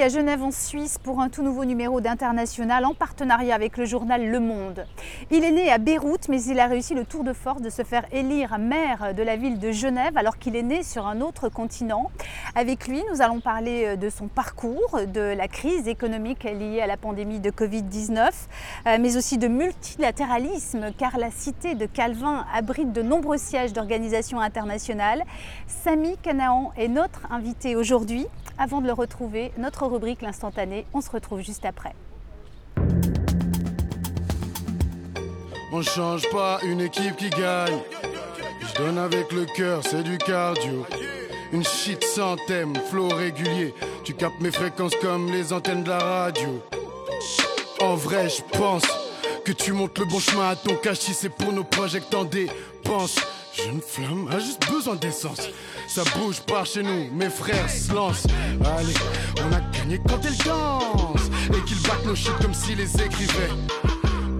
À Genève en Suisse pour un tout nouveau numéro d'International en partenariat avec le journal Le Monde. Il est né à Beyrouth mais il a réussi le tour de force de se faire élire maire de la ville de Genève alors qu'il est né sur un autre continent. Avec lui, nous allons parler de son parcours, de la crise économique liée à la pandémie de Covid-19, euh, mais aussi de multilatéralisme car la cité de Calvin abrite de nombreux sièges d'organisations internationales. Samy Canaan est notre invité aujourd'hui. Avant de le retrouver, notre rubrique L'instantané, on se retrouve juste après. On change pas une équipe qui gagne. Je donne avec le cœur, c'est du cardio. Une shit sans thème, flow régulier. Tu captes mes fréquences comme les antennes de la radio. En vrai, je pense que tu montes le bon chemin à ton cash si c'est pour nos projets que Jeune flamme a juste besoin d'essence. Ça bouge par chez nous, mes frères se lancent. Allez, on a gagné quand elle danse. Et qu'ils battent nos shit comme s'ils les écrivaient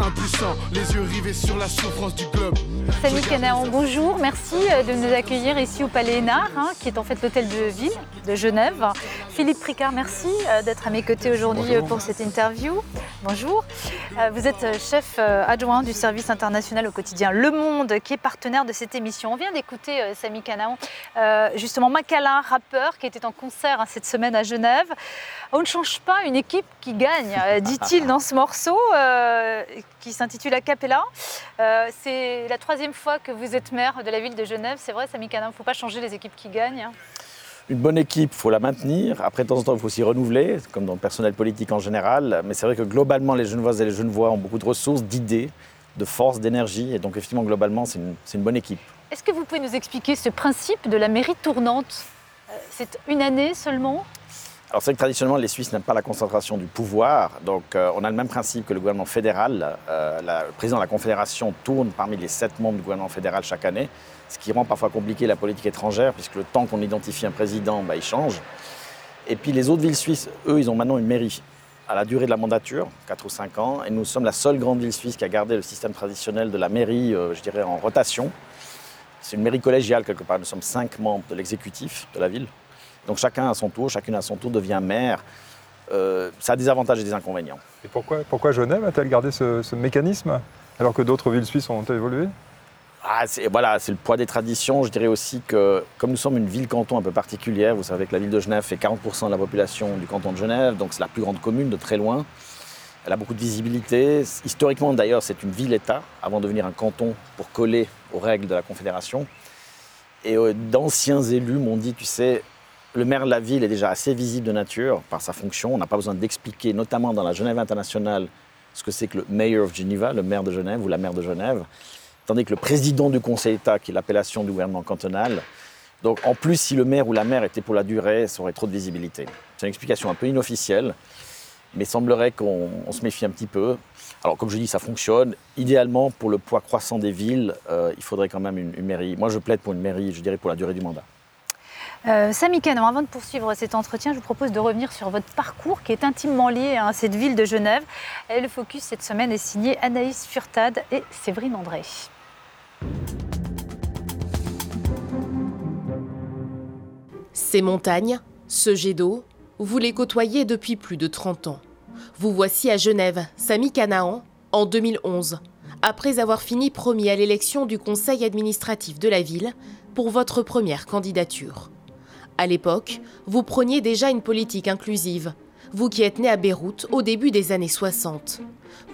impuissant, les yeux rivés sur la souffrance du globe. Salut Canaan, bonjour, merci euh, de nous accueillir ici au Palais Hénard, hein, qui est en fait l'hôtel de ville de Genève. Philippe Pricard, merci euh, d'être à mes côtés aujourd'hui euh, pour cette interview. Bonjour. Vous êtes chef adjoint du service international au quotidien Le Monde, qui est partenaire de cette émission. On vient d'écouter Samy Canaan, justement Macala, rappeur, qui était en concert hein, cette semaine à Genève. On ne change pas une équipe qui gagne, dit-il dans ce morceau qui s'intitule Acapella. Euh, c'est la troisième fois que vous êtes maire de la ville de Genève. C'est vrai, Samy il ne faut pas changer les équipes qui gagnent. Hein. Une bonne équipe, il faut la maintenir. Après, de temps en temps, il faut aussi renouveler, comme dans le personnel politique en général. Mais c'est vrai que globalement, les Genevoises et les Genevois ont beaucoup de ressources, d'idées, de force, d'énergie. Et donc, effectivement, globalement, c'est une, une bonne équipe. Est-ce que vous pouvez nous expliquer ce principe de la mairie tournante? Euh, C'est une année seulement? Alors c'est que traditionnellement, les Suisses n'aiment pas la concentration du pouvoir. Donc euh, on a le même principe que le gouvernement fédéral. Euh, le président de la Confédération tourne parmi les sept membres du gouvernement fédéral chaque année, ce qui rend parfois compliqué la politique étrangère, puisque le temps qu'on identifie un président, bah, il change. Et puis les autres villes suisses, eux, ils ont maintenant une mairie à la durée de la mandature, 4 ou 5 ans, et nous sommes la seule grande ville suisse qui a gardé le système traditionnel de la mairie, euh, je dirais, en rotation. C'est une mairie collégiale quelque part, nous sommes cinq membres de l'exécutif de la ville. Donc chacun à son tour, chacune à son tour devient maire. Euh, ça a des avantages et des inconvénients. Et pourquoi, pourquoi Genève a-t-elle gardé ce, mécanisme alors que d'autres villes suisses ont évolué? Ah, c'est, voilà, c'est le poids des traditions. Je dirais aussi que, comme nous sommes une ville-canton un peu particulière, vous savez que la ville de Genève fait 40% de la population du canton de Genève, donc c'est la plus grande commune de très loin. Elle a beaucoup de visibilité. Historiquement, d'ailleurs, c'est une ville-État avant de devenir un canton pour coller aux règles de la Confédération. Et euh, d'anciens élus m'ont dit, tu sais, le maire de la ville est déjà assez visible de nature par sa fonction. On n'a pas besoin d'expliquer, notamment dans la Genève internationale, ce que c'est que le Mayor of Geneva, le maire de Genève ou la maire de Genève. Tandis que le président du Conseil d'État, qui est l'appellation du gouvernement cantonal, donc en plus, si le maire ou la maire était pour la durée, ça aurait trop de visibilité. C'est une explication un peu inofficielle, mais semblerait qu'on se méfie un petit peu. Alors comme je dis, ça fonctionne. Idéalement, pour le poids croissant des villes, euh, il faudrait quand même une mairie. Moi, je plaide pour une mairie, je dirais, pour la durée du mandat. Euh, Samy Canon, avant de poursuivre cet entretien, je vous propose de revenir sur votre parcours qui est intimement lié à cette ville de Genève. Le focus cette semaine est signé Anaïs Furtad et Séverine André. Ces montagnes, ce jet d'eau, vous les côtoyez depuis plus de 30 ans. Vous voici à Genève, Samy Canaan, en 2011, après avoir fini premier à l'élection du conseil administratif de la ville pour votre première candidature. À l'époque, vous preniez déjà une politique inclusive, vous qui êtes né à Beyrouth au début des années 60.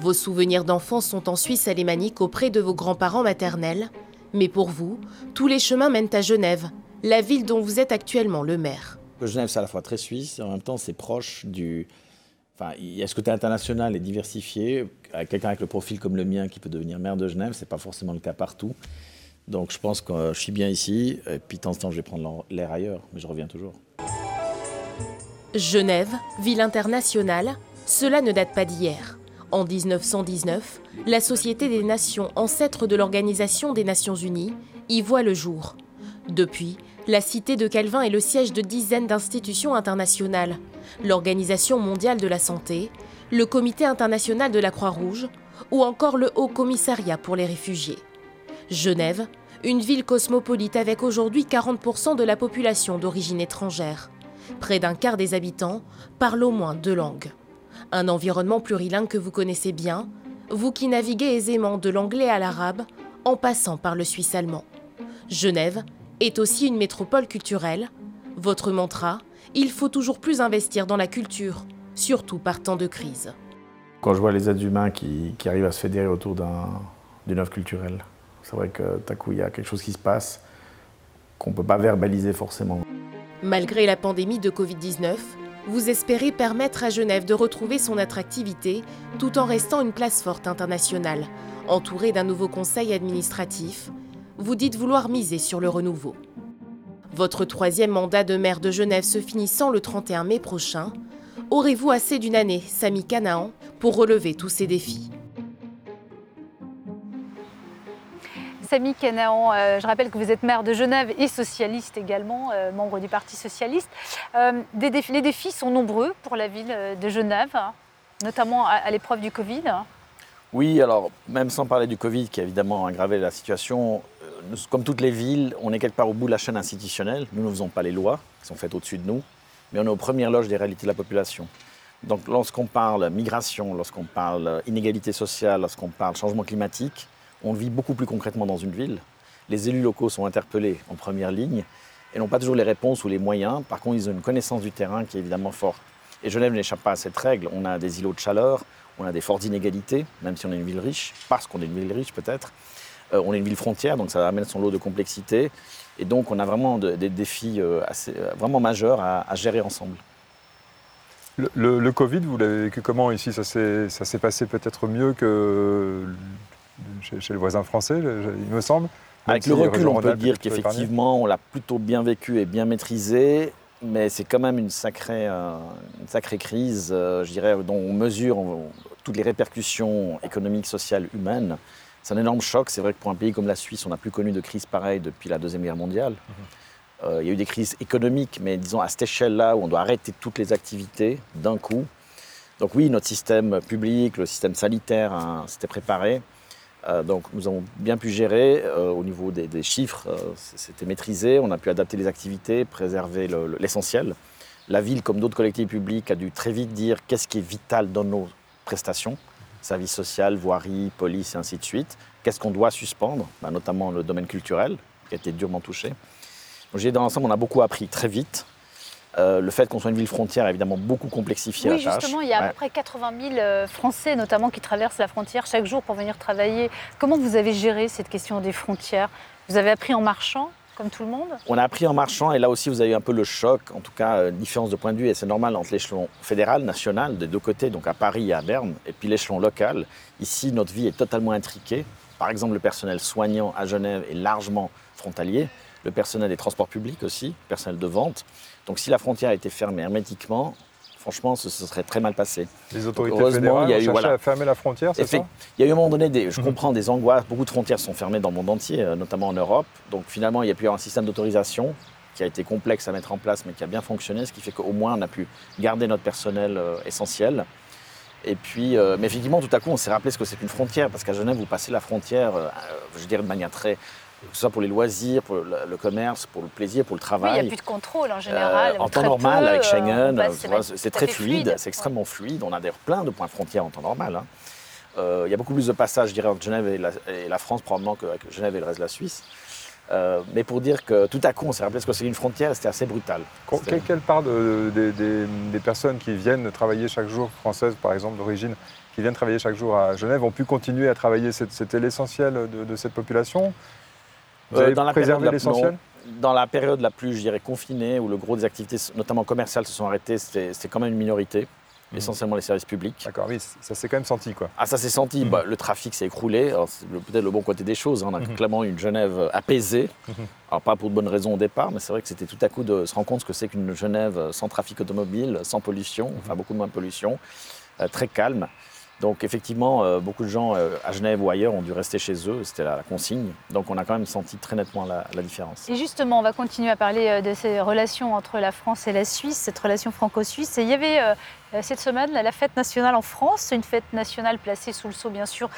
Vos souvenirs d'enfance sont en Suisse alémanique auprès de vos grands-parents maternels, mais pour vous, tous les chemins mènent à Genève, la ville dont vous êtes actuellement le maire. Genève, c'est à la fois très suisse en même temps, c'est proche du. Enfin, il y a ce côté international et diversifié. Quelqu'un avec le profil comme le mien qui peut devenir maire de Genève, ce n'est pas forcément le cas partout. Donc je pense que je suis bien ici, et puis de temps en temps je vais prendre l'air ailleurs, mais je reviens toujours. Genève, ville internationale, cela ne date pas d'hier. En 1919, la Société des Nations, ancêtre de l'Organisation des Nations Unies, y voit le jour. Depuis, la cité de Calvin est le siège de dizaines d'institutions internationales, l'Organisation mondiale de la santé, le Comité international de la Croix-Rouge ou encore le Haut Commissariat pour les réfugiés. Genève, une ville cosmopolite avec aujourd'hui 40% de la population d'origine étrangère. Près d'un quart des habitants parlent au moins deux langues. Un environnement plurilingue que vous connaissez bien, vous qui naviguez aisément de l'anglais à l'arabe en passant par le suisse allemand. Genève est aussi une métropole culturelle. Votre mantra, il faut toujours plus investir dans la culture, surtout par temps de crise. Quand je vois les êtres humains qui, qui arrivent à se fédérer autour d'une œuvre culturelle, c'est vrai que à coup, il y a quelque chose qui se passe qu'on ne peut pas verbaliser forcément. Malgré la pandémie de Covid-19, vous espérez permettre à Genève de retrouver son attractivité tout en restant une place forte internationale, entourée d'un nouveau conseil administratif. Vous dites vouloir miser sur le renouveau. Votre troisième mandat de maire de Genève se finissant le 31 mai prochain, aurez-vous assez d'une année, Samy Canaan, pour relever tous ces défis? Samy Canaan, euh, je rappelle que vous êtes maire de Genève et socialiste également, euh, membre du Parti socialiste. Euh, les défis sont nombreux pour la ville de Genève, notamment à, l'épreuve du Covid. Oui, alors même sans parler du Covid qui a évidemment aggravé la situation, comme toutes les villes, on est quelque part au bout de la chaîne institutionnelle. Nous ne faisons pas les lois qui sont faites au-dessus de nous, mais on est aux premières loges des réalités de la population. Donc lorsqu'on parle migration, lorsqu'on parle inégalité sociale, lorsqu'on parle changement climatique, on le vit beaucoup plus concrètement dans une ville. Les élus locaux sont interpellés en première ligne et n'ont pas toujours les réponses ou les moyens. Par contre, ils ont une connaissance du terrain qui est évidemment forte. Et Genève n'échappe pas à cette règle. On a des îlots de chaleur, on a des fortes inégalités, même si on est une ville riche, parce qu'on est une ville riche peut-être. Euh, on est une ville frontière, donc ça amène son lot de complexité. Et donc, on a vraiment des défis euh, euh, vraiment majeurs à, gérer ensemble. Le, Covid, vous l'avez vécu comment ici? Ça s'est passé peut-être mieux que chez, le voisin français, il me semble. Avec le recul, on peut dire qu'effectivement, on l'a plutôt bien vécu et bien maîtrisé, mais c'est quand même une sacrée, euh, une sacrée crise, euh, je dirais, dont on mesure toutes les répercussions économiques, sociales, humaines. C'est un énorme choc. C'est vrai que pour un pays comme la Suisse, on n'a plus connu de crise pareille depuis la Deuxième Guerre mondiale. Mhm. Euh, il y a eu des crises économiques, mais disons à cette échelle-là, où on doit arrêter toutes les activités d'un coup. Donc oui, notre système public, le système sanitaire hein, s'était préparé. Euh, donc nous avons bien pu gérer euh, au niveau des, chiffres, euh, c'était maîtrisé, on a pu adapter les activités, préserver l'essentiel. La ville, comme d'autres collectivités publiques, a dû très vite dire qu'est-ce qui est vital dans nos prestations, services sociaux, voirie, police et ainsi de suite. Qu'est-ce qu'on doit suspendre, bah, notamment le domaine culturel, qui a été durement touché. Donc, dans l'ensemble, on a beaucoup appris très vite. Euh, le fait qu'on soit une ville frontière a évidemment beaucoup complexifié la tâche. Oui, justement, il y a à peu près 80 000 euh, Français notamment qui traversent la frontière chaque jour pour venir travailler. Comment vous avez géré cette question des frontières? Vous avez appris en marchant comme tout le monde? On a appris en marchant et là aussi vous avez eu un peu le choc, en tout cas une euh, différence de point de vue et c'est normal entre l'échelon fédéral, national, des deux côtés, donc à Paris et à Berne, et puis l'échelon local. Ici notre vie est totalement intriquée. Par exemple le personnel soignant à Genève est largement frontalier, le personnel des transports publics aussi, le personnel de vente. Donc si la frontière était fermée hermétiquement, franchement, ce, serait très mal passé. Les autorités fédérales il y a eu, voilà, à fermer la frontière, c'est ça? Il y a eu à un moment donné, des, je mhm. comprends, des angoisses. Beaucoup de frontières sont fermées dans le monde entier, euh, notamment en Europe. Donc finalement, il y a pu y avoir un système d'autorisation qui a été complexe à mettre en place, mais qui a bien fonctionné, ce qui fait qu'au moins on a pu garder notre personnel euh, essentiel. Et puis, euh, mais effectivement, tout à coup, on s'est rappelé ce que c'est qu'une frontière, parce qu'à Genève, vous passez la frontière, je dirais de manière très que ce soit pour les loisirs, pour le, commerce, pour le plaisir, pour le travail. il n'y a plus de contrôle en général. Euh, en temps normal, avec Schengen, euh, c'est très fluide, c'est extrêmement fluide. On a d'ailleurs plein de points frontières en temps normal. Hein. Euh, il y a beaucoup plus de passages, je dirais, entre Genève et la, France, probablement, qu'avec Genève et le reste de la Suisse. mais pour dire que tout à coup, on s'est rappelé ce que c'est une frontière, c'était assez brutal. Quelle, part des personnes qui viennent travailler chaque jour, françaises par exemple d'origine, qui viennent travailler chaque jour à Genève, ont pu continuer à travailler? C'était l'essentiel de, cette population? Euh, dans la période l'essentiel dans la période la plus, je dirais, confinée, où le gros des activités, notamment commerciales, se sont arrêtées, c'était quand même une minorité, mhm. essentiellement les services publics. D'accord, oui, ça s'est quand même senti, quoi. Ah, ça s'est senti. Mhm. Bah, le trafic s'est écroulé. C'est peut-être le bon côté des choses. Hein. On a mhm. clairement une Genève apaisée. Alors, pas pour de bonnes raisons au départ, mais c'est vrai que c'était tout à coup de se rendre compte ce que c'est qu'une Genève sans trafic automobile, sans pollution, enfin beaucoup moins de pollution, euh, très calme. Donc effectivement, euh, beaucoup de gens euh, à Genève ou ailleurs ont dû rester chez eux, c'était la, consigne. Donc on a quand même senti très nettement la, différence. Et justement, on va continuer à parler euh, de ces relations entre la France et la Suisse, cette relation franco-suisse. Et il y avait cette semaine la fête nationale en France, une fête nationale placée sous le sceau bien sûr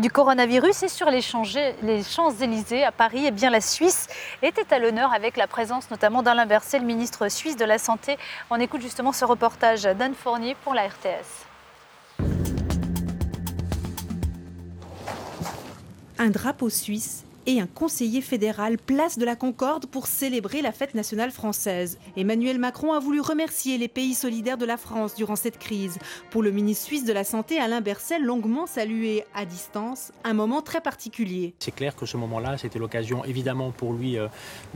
du coronavirus. Et sur les Champs-Élysées à Paris, eh bien, la Suisse était à l'honneur avec la présence notamment d'Alain Berset, le ministre suisse de la Santé. On écoute justement ce reportage d'Anne Fournier pour la RTS. Un drapeau suisse et un conseiller fédéral place de la Concorde pour célébrer la fête nationale française. Emmanuel Macron a voulu remercier les pays solidaires de la France durant cette crise. Pour le ministre suisse de la Santé, Alain Berset, longuement salué à distance, un moment très particulier. C'est clair que ce moment-là, c'était l'occasion évidemment pour lui euh,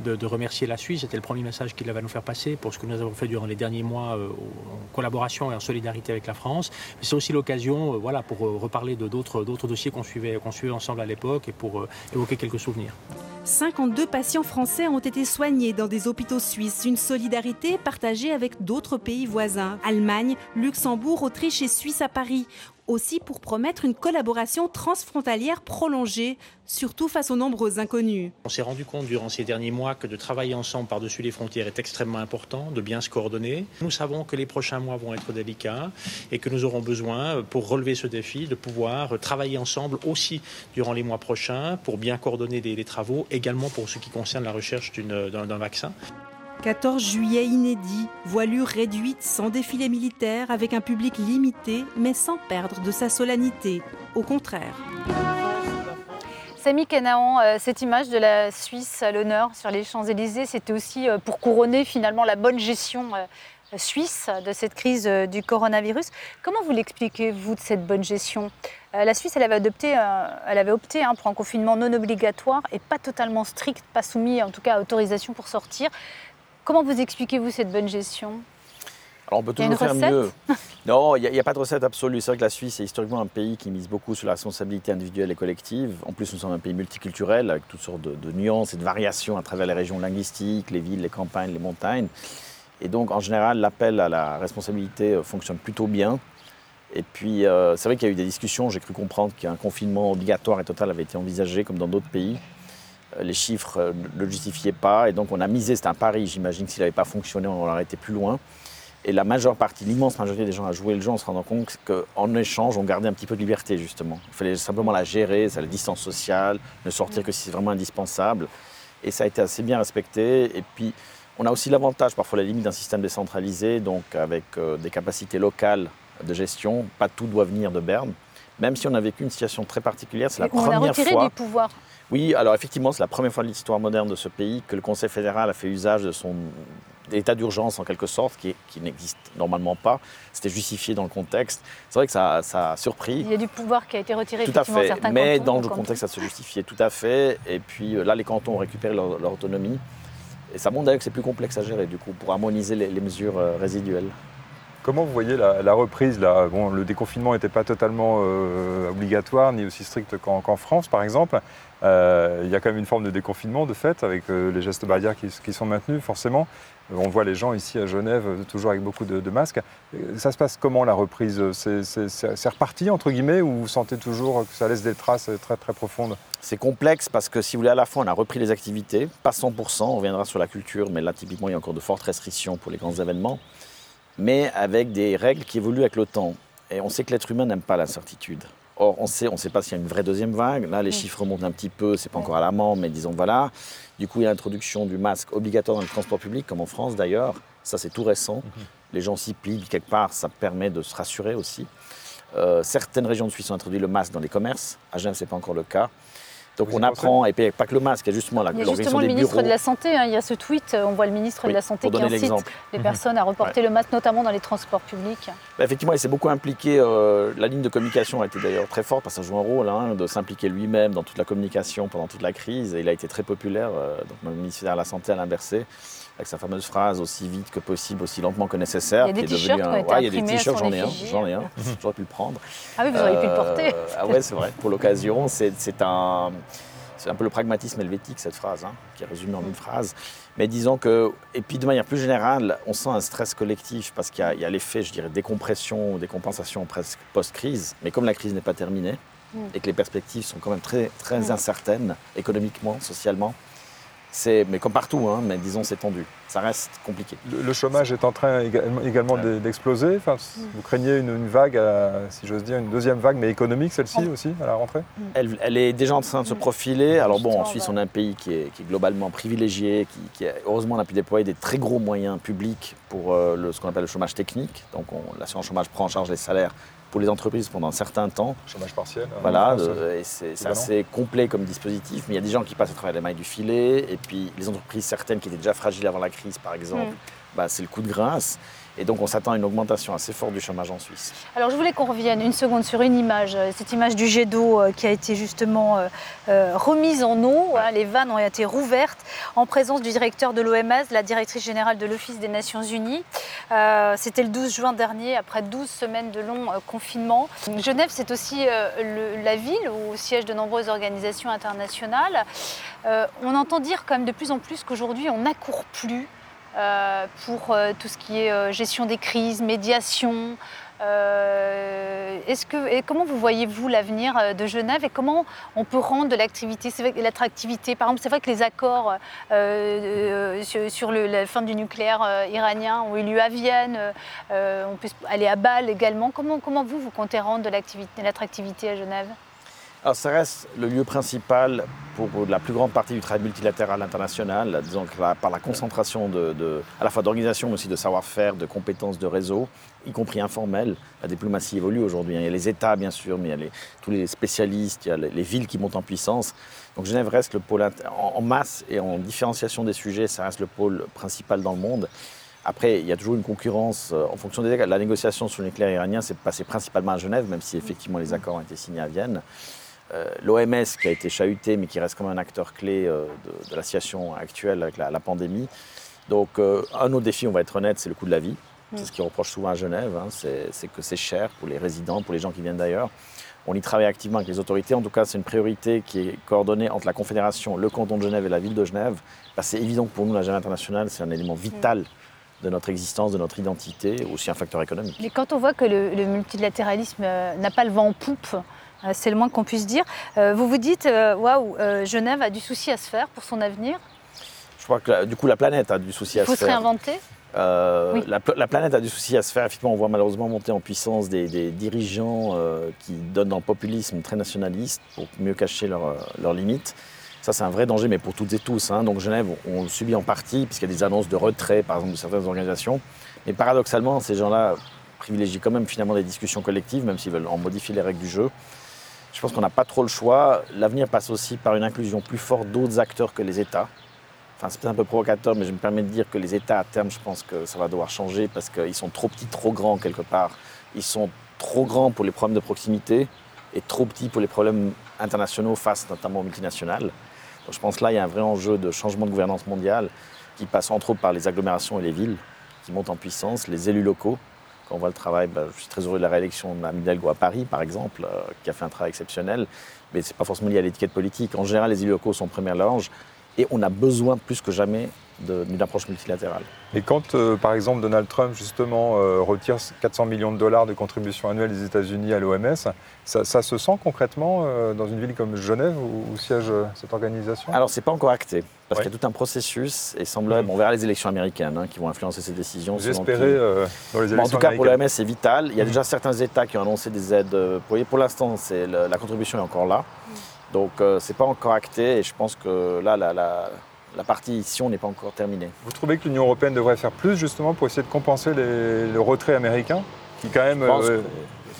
de, remercier la Suisse. C'était le premier message qu'il va nous faire passer pour ce que nous avons fait durant les derniers mois euh, en collaboration et en solidarité avec la France. C'est aussi l'occasion euh, voilà, pour reparler de d'autres dossiers qu'on suivait, qu'on suivait ensemble à l'époque et pour évoquer quelques souvenirs. 52 patients français ont été soignés dans des hôpitaux suisses, une solidarité partagée avec d'autres pays voisins, Allemagne, Luxembourg, Autriche et Suisse à Paris, aussi pour promettre une collaboration transfrontalière prolongée, surtout face aux nombreux inconnus. On s'est rendu compte durant ces derniers mois que de travailler ensemble par-dessus les frontières est extrêmement important, de bien se coordonner. Nous savons que les prochains mois vont être délicats et que nous aurons besoin, pour relever ce défi, de pouvoir travailler ensemble aussi durant les mois prochains pour bien coordonner les, travaux, également pour ce qui concerne la recherche d'un vaccin. 14 juillet inédit, voilure réduite sans défilé militaire, avec un public limité, mais sans perdre de sa solennité. Au contraire. Samy Canaan, euh, cette image de la Suisse à l'honneur sur les Champs-Élysées, c'était aussi euh, pour couronner finalement la bonne gestion euh, suisse de cette crise du coronavirus. Comment vous l'expliquez, vous, de cette bonne gestion? La Suisse, elle avait, adopté, elle avait opté hein, pour un confinement non obligatoire et pas totalement strict, pas soumis en tout cas à autorisation pour sortir. Comment vous expliquez-vous cette bonne gestion? Alors on peut toujours faire mieux. Non, il n'y a, a, pas de recette absolue. C'est vrai que la Suisse est historiquement un pays qui mise beaucoup sur la responsabilité individuelle et collective. En plus, nous sommes un pays multiculturel avec toutes sortes de, de, nuances et de variations à travers les régions linguistiques, les villes, les campagnes, les montagnes. Et donc, en général, l'appel à la responsabilité fonctionne plutôt bien. Et puis, euh, c'est vrai qu'il y a eu des discussions. J'ai cru comprendre qu'un confinement obligatoire et total avait été envisagé, comme dans d'autres pays les chiffres ne le justifiaient pas. Et donc on a misé, c'était un pari, j'imagine que s'il n'avait pas fonctionné, on aurait été plus loin. Et la majeure partie, l'immense majorité des gens a joué le jeu en se rendant compte qu'en échange, on gardait un petit peu de liberté, justement. Il fallait simplement la gérer, la distance sociale, ne sortir que si c'est vraiment indispensable. Et ça a été assez bien respecté. Et puis, on a aussi l'avantage, parfois la limite d'un système décentralisé, donc avec euh, des capacités locales de gestion. Pas tout doit venir de Berne. Même si on a vécu une situation très particulière, c'est la on première a retiré fois. du pouvoir. Oui, alors effectivement, c'est la première fois de l'histoire moderne de ce pays que le Conseil fédéral a fait usage de son état d'urgence en quelque sorte, qui, qui n'existe normalement pas. C'était justifié dans le contexte. C'est vrai que ça, ça, a surpris. Il y a du pouvoir qui a été retiré tout à fait, certains mais cantons, dans le contexte, ça se justifiait tout à fait. Et puis là, les cantons ont récupéré leur, leur autonomie. Et ça montre d'ailleurs que c'est plus complexe à gérer, du coup, pour harmoniser les, les mesures euh, résiduelles. Comment vous voyez la, reprise Le déconfinement n'était pas totalement euh, obligatoire ni aussi strict qu'en qu France, par exemple. Euh, il y a quand même une forme de déconfinement de fait, avec euh, les gestes barrières qui, sont maintenus, forcément. On voit les gens ici à Genève toujours avec beaucoup de, de masques. Ça se passe comment la reprise? C'est reparti, entre guillemets, ou vous sentez toujours que ça laisse des traces très très profondes? C'est complexe parce que si vous voulez, à la fois on a repris les activités, pas 100%, on reviendra sur la culture, mais là typiquement il y a encore de fortes restrictions pour les grands événements mais avec des règles qui évoluent avec le temps. Et on sait que l'être humain n'aime pas l'incertitude. Or, on sait, on ne sait pas s'il y a une vraie deuxième vague. Là, les chiffres remontent un petit peu, c'est pas encore à l'amant, mais disons voilà. Du coup, il y a l'introduction du masque obligatoire dans le transport public, comme en France d'ailleurs. Ça, c'est tout récent. Les gens s'y plient quelque part, ça permet de se rassurer aussi. Euh, certaines régions de Suisse ont introduit le masque dans les commerces. À Genève, ce n'est pas encore le cas. Donc Vous on apprend, et puis pas que le masque, il y a justement la Il y a justement le ministre bureaux. de la Santé, hein, il y a ce tweet, on voit le ministre Oui, de la Santé qui incite les personnes à reporter le masque, notamment dans les transports publics. Bah, effectivement, il s'est beaucoup impliqué. euh, la ligne de communication a été d'ailleurs très forte parce que ça joue un rôle hein, de s'impliquer lui-même dans toute la communication pendant toute la crise. Et il a été très populaire. euh, donc, le ministère de la Santé, Alain Berset, avec sa fameuse phrase aussi vite que possible, aussi lentement que nécessaire. Il y a des qui est t-shirts un- Ouais, il y a des t-shirts, j'en ai un. J'en ai un. J'aurais pu le prendre. Ah oui, vous auriez pu le Euh, porter. Ah ouais, c'est vrai, pour l'occasion. C'est c'est un. C'est un peu le pragmatisme helvétique, cette phrase, hein, qui est résumée en une phrase. Mais disons que, et puis de manière plus générale, on sent un stress collectif parce qu'il y a, l'effet, je dirais, décompression, décompensation presque post-crise. Mais comme la crise n'est pas terminée mm. et que les perspectives sont quand même très, très mm. incertaines, économiquement, socialement, mais comme partout, hein, mais disons c'est tendu. Ça reste compliqué. Le, chômage est en train également d'exploser. Enfin, vous craignez une, vague, si j'ose dire, une deuxième vague, mais économique celle-ci oh. aussi, à la rentrée? Elle, est déjà en train de se mm. profiler. Alors bon, en Suisse, on a un pays qui est, globalement privilégié, qui, heureusement on a pu déployer des très gros moyens publics pour euh, ce qu'on appelle le chômage technique. Donc l'assurance chômage prend en charge les salaires pour les entreprises pendant un certain temps. Chômage partiel. Hein, voilà, et c'est assez complet comme dispositif, mais il y a des gens qui passent à travers les mailles du filet, et puis les entreprises certaines qui étaient déjà fragiles avant la crise, par exemple, mm. Bah, c'est le coup de grâce. Et donc on s'attend à une augmentation assez forte du chômage en Suisse. Alors je voulais qu'on revienne une seconde sur une image, euh, cette image du jet d'eau euh, qui a été justement euh, remise en eau. Hein. les vannes ont été rouvertes en présence du directeur de l'OMS, la directrice générale de l'Office des Nations Unies. C'était le 12 juin dernier, après 12 semaines de long confinement. Genève, c'est aussi la ville où siègent de nombreuses organisations internationales. on entend dire quand même de plus en plus qu'aujourd'hui on n'accourt plus pour euh, tout ce qui est euh, gestion des crises, médiation. est-ce que, et comment vous voyez-vous l'avenir de Genève et comment on peut rendre de l'activité, l'attractivité Par exemple, c'est vrai que les accords sur, la fin du nucléaire iranien ont eu lieu à Vienne, on peut aller à Bâle également. Comment, comment vous, vous comptez rendre de l'attractivité à Genève? Alors ça reste le lieu principal pour la plus grande partie du travail multilatéral international, disons par la concentration à la fois d'organisation mais aussi de savoir-faire, de compétences, de réseaux, y compris informels. La diplomatie évolue aujourd'hui. Hein. Il y a les États bien sûr, mais il y a tous les spécialistes, il y a les, villes qui montent en puissance. Donc Genève reste le pôle en, masse et en différenciation des sujets, ça reste le pôle principal dans le monde. Après, il y a toujours une concurrence euh, en fonction des La négociation sur le nucléaire iranien s'est passée principalement à Genève, même si effectivement les accords ont été signés à Vienne. Euh, L'OMS qui a été chahuté, mais qui reste comme un acteur clé euh, de, la situation actuelle avec la, pandémie. Donc, euh, un autre défi, on va être honnête, c'est le coût de la vie. C'est ce qui reproche souvent à Genève, hein. c'est que c'est cher pour les résidents, pour les gens qui viennent d'ailleurs. On y travaille activement avec les autorités. En tout cas, c'est une priorité qui est coordonnée entre la Confédération, le canton de Genève et la ville de Genève. c'est évident que pour nous, la Genève internationale, c'est un élément vital de notre existence, de notre identité, aussi un facteur économique. Mais quand on voit que le multilatéralisme n'a pas le vent en poupe, c'est le moins qu'on puisse dire. Euh, vous vous dites, euh, waouh, Genève a du souci à se faire pour son avenir Je crois que du coup la planète a du souci à se faire. Il faut se réinventer la, planète a du souci à se faire. Effectivement, on voit malheureusement monter en puissance des, dirigeants qui donnent dans le populisme très nationaliste pour mieux cacher leurs limites. Ça, c'est un vrai danger, mais pour toutes et tous. Hein. Donc Genève, on, le subit en partie, puisqu'il y a des annonces de retrait, par exemple, de certaines organisations. Mais paradoxalement, ces gens-là privilégient quand même finalement des discussions collectives, même s'ils veulent en modifier les règles du jeu. Je pense qu'on n'a pas trop le choix. L'avenir passe aussi par une inclusion plus forte d'autres acteurs que les États. Enfin, c'est peut-être un peu provocateur, mais je me permets de dire que les États, à terme, je pense que ça va devoir changer parce qu'ils sont trop petits, trop grands quelque part. Ils sont trop grands pour les problèmes de proximité et trop petits pour les problèmes internationaux face notamment aux multinationales. Je pense là, il y a un vrai enjeu de changement de gouvernance mondiale qui passe entre autres par les agglomérations et les villes qui montent en puissance, les élus locaux quand on voit le travail, bah, je suis très heureux de la réélection de Mme Hidalgo à Paris, par exemple, euh, qui a fait un travail exceptionnel. Mais ce n'est pas forcément lié à l'étiquette politique. En général, les élus locaux sont première loge et on a besoin plus que jamais d'une approche multilatérale. Et quand, euh, par exemple, Donald Trump, justement, euh, retire 400 millions de dollars de contribution annuelle des États-Unis à l'OMS, ça, se sent concrètement euh, dans une ville comme Genève où, siège cette organisation? Alors, ce n'est pas encore acté, parce qu'il y a tout un processus, et semble, mmh. on verra les élections américaines hein, qui vont influencer ces décisions. Vous espérez dans les élections En tout cas, pour l'OMS, c'est vital. Il y a mmh. déjà certains États qui ont annoncé des aides. Pour, pour l'instant, la contribution est encore là. Mmh. Donc, ce n'est pas encore acté, et je pense que là, la, la la partie ici, on n'est pas encore terminée. Vous trouvez que l'Union européenne devrait faire plus justement pour essayer de compenser le retrait américain qui quand même euh,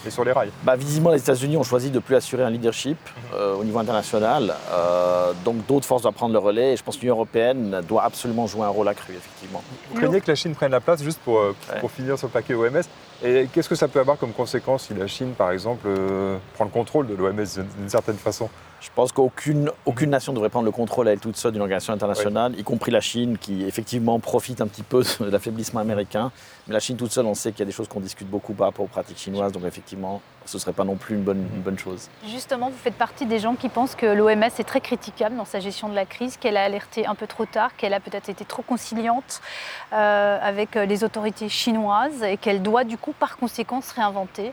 est sur les rails bah, Visiblement, les États-Unis ont choisi de ne plus assurer un leadership euh, au niveau international. Euh, donc d'autres forces doivent prendre le relais et je pense que l'Union européenne doit absolument jouer un rôle accru, effectivement. Vous craignez que la Chine prenne la place, juste pour, pour finir sur le paquet OMS et qu'est-ce que ça peut avoir comme conséquence si la Chine, par exemple, prend le contrôle de l'OMS d'une certaine façon? Je pense qu'aucune aucune nation ne devrait prendre le contrôle à elle toute seule d'une organisation internationale, y compris la Chine, qui effectivement profite un petit peu de l'affaiblissement américain. Mais la Chine toute seule, on sait qu'il y a des choses qu'on discute beaucoup par rapport aux pratiques chinoises. Donc effectivement, ce ne serait pas non plus une bonne, une bonne chose. Justement, vous faites partie des gens qui pensent que l'OMS est très critiquable dans sa gestion de la crise, qu'elle a alerté un peu trop tard, qu'elle a peut-être été trop conciliante euh, avec les autorités chinoises et qu'elle doit du coup par conséquent se réinventer.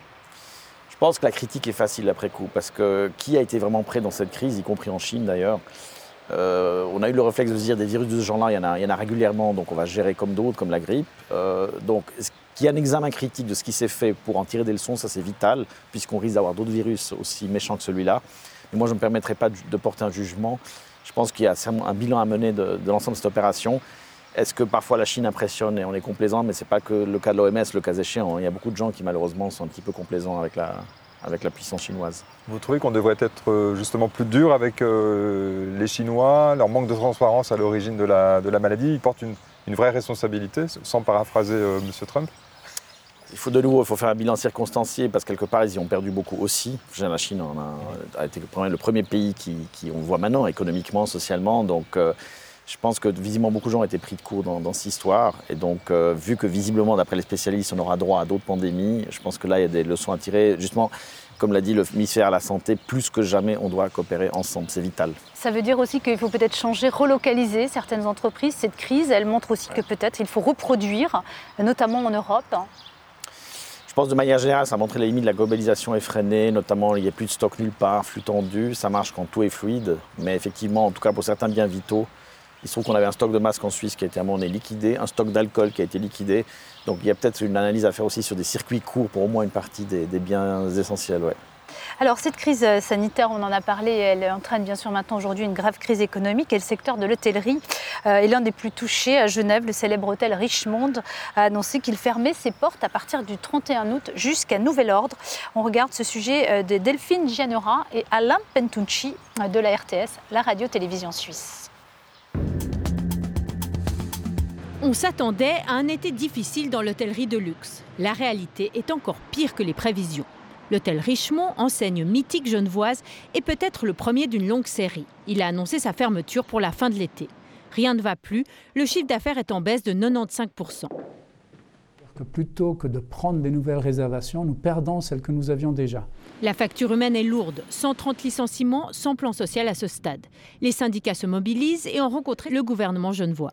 Je pense que la critique est facile après coup, parce que qui a été vraiment prêt dans cette crise, y compris en Chine d'ailleurs euh, on a eu le réflexe de se dire des virus de ce genre-là, il, y en a régulièrement, donc on va gérer comme d'autres, comme la grippe. Euh, donc, qu'il y ait un examen critique de ce qui s'est fait pour en tirer des leçons, ça c'est vital, puisqu'on risque d'avoir d'autres virus aussi méchants que celui-là. Mais moi, je ne me permettrai pas de porter un jugement. Je pense qu'il y a un bilan à mener de, l'ensemble de cette opération. Est-ce que parfois la Chine impressionne et on est complaisant Mais ce n'est pas que le cas de l'OMS, le cas échéant. Il y a beaucoup de gens qui malheureusement sont un petit peu complaisants avec la, avec la puissance chinoise. Vous trouvez qu'on devrait être euh, justement plus dur avec euh, les Chinois Leur manque de transparence à l'origine de la, de la maladie, ils portent une, vraie responsabilité, sans paraphraser euh, M. Trump? Il faut de nouveau, il faut faire un bilan circonstancié parce que quelque part, ils y ont perdu beaucoup aussi. La Chine a, été le premier pays qui, on voit maintenant, économiquement, socialement. Donc, je pense que visiblement beaucoup de gens ont été pris de court dans, cette histoire. Et donc, vu que visiblement, d'après les spécialistes, on aura droit à d'autres pandémies, je pense que là, il y a des leçons à tirer. Justement, comme l'a dit le ministère de la Santé, plus que jamais, on doit coopérer ensemble. C'est vital. Ça veut dire aussi qu'il faut peut-être changer, relocaliser certaines entreprises. Cette crise, elle montre aussi que peut-être il faut reproduire, notamment en Europe. Je pense de manière générale, ça a montré les limites de la globalisation effrénée, notamment il n'y a plus de stock nulle part, flux tendu, ça marche quand tout est fluide, mais effectivement, en tout cas pour certains biens vitaux, il se trouve qu'on avait un stock de masques en Suisse qui a été donné liquidé, un stock d'alcool qui a été liquidé. Donc il y a peut-être une analyse à faire aussi sur des circuits courts pour au moins une partie des, biens essentiels. Alors cette crise euh, sanitaire, on en a parlé, elle entraîne bien sûr maintenant aujourd'hui une grave crise économique et le secteur de l'hôtellerie euh, est l'un des plus touchés. À Genève, le célèbre hôtel Richmond a annoncé qu'il fermait ses portes à partir du 31 août jusqu'à nouvel ordre. On regarde ce sujet euh, de Delphine Gianora et Alain Pentucci de la RTS, la radio-télévision suisse. On s'attendait à un été difficile dans l'hôtellerie de luxe. La réalité est encore pire que les prévisions. L'hôtel Richemont, enseigne mythique genevoise, est peut-être le premier d'une longue série. Il a annoncé sa fermeture pour la fin de l'été. Rien ne va plus, le chiffre d'affaires est en baisse de 95%. Que plutôt que de prendre des nouvelles réservations, nous perdons celles que nous avions déjà. La facture humaine est lourde, 130 licenciements sans plan social à ce stade. Les syndicats se mobilisent et ont rencontré le gouvernement genevois.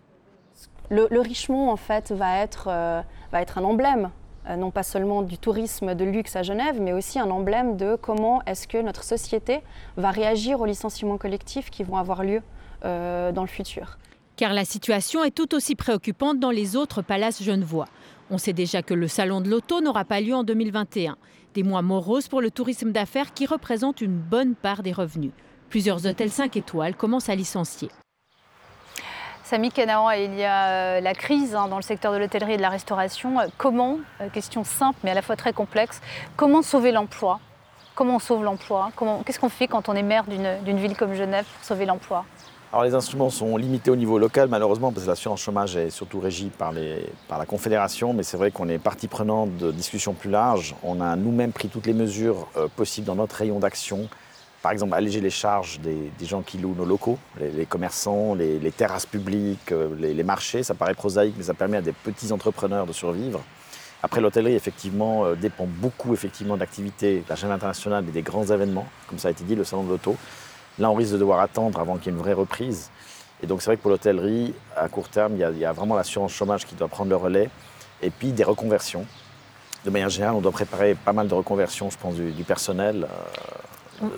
Le, Richemont, en fait, va être, euh, va être un emblème, euh, non pas seulement du tourisme de luxe à Genève, mais aussi un emblème de comment est-ce que notre société va réagir aux licenciements collectifs qui vont avoir lieu euh, dans le futur. Car la situation est tout aussi préoccupante dans les autres palaces genevois. On sait déjà que le salon de l'auto n'aura pas lieu en 2021. Des mois moroses pour le tourisme d'affaires qui représente une bonne part des revenus. Plusieurs hôtels 5 étoiles commencent à licencier. Samy Canaan, il y a euh, la crise hein, dans le secteur de l'hôtellerie et de la restauration. Euh, comment, euh, question simple mais à la fois très complexe, comment sauver l'emploi? Comment on sauve l'emploi? Qu'est-ce qu'on fait quand on est maire d'une ville comme Genève pour sauver l'emploi? Alors les instruments sont limités au niveau local malheureusement parce que l'assurance chômage est surtout régie par, par la Confédération, mais c'est vrai qu'on est partie prenante de discussions plus larges. On a nous-mêmes pris toutes les mesures possibles dans notre rayon d'action par exemple, alléger les charges des, gens qui louent nos locaux, les, commerçants, les, terrasses publiques, euh, les, marchés. Ça paraît prosaïque, mais ça permet à des petits entrepreneurs de survivre. Après, l'hôtellerie, effectivement, euh, dépend beaucoup effectivement d'activités de la chaîne internationale et des grands événements, comme ça a été dit, le salon de l'auto. Là, on risque de devoir attendre avant qu'il y ait une vraie reprise. Et donc, c'est vrai que pour l'hôtellerie, à court terme, il y a, vraiment l'assurance chômage qui doit prendre le relais, et puis des reconversions. De manière générale, on doit préparer pas mal de reconversions, je pense, du, personnel. Euh,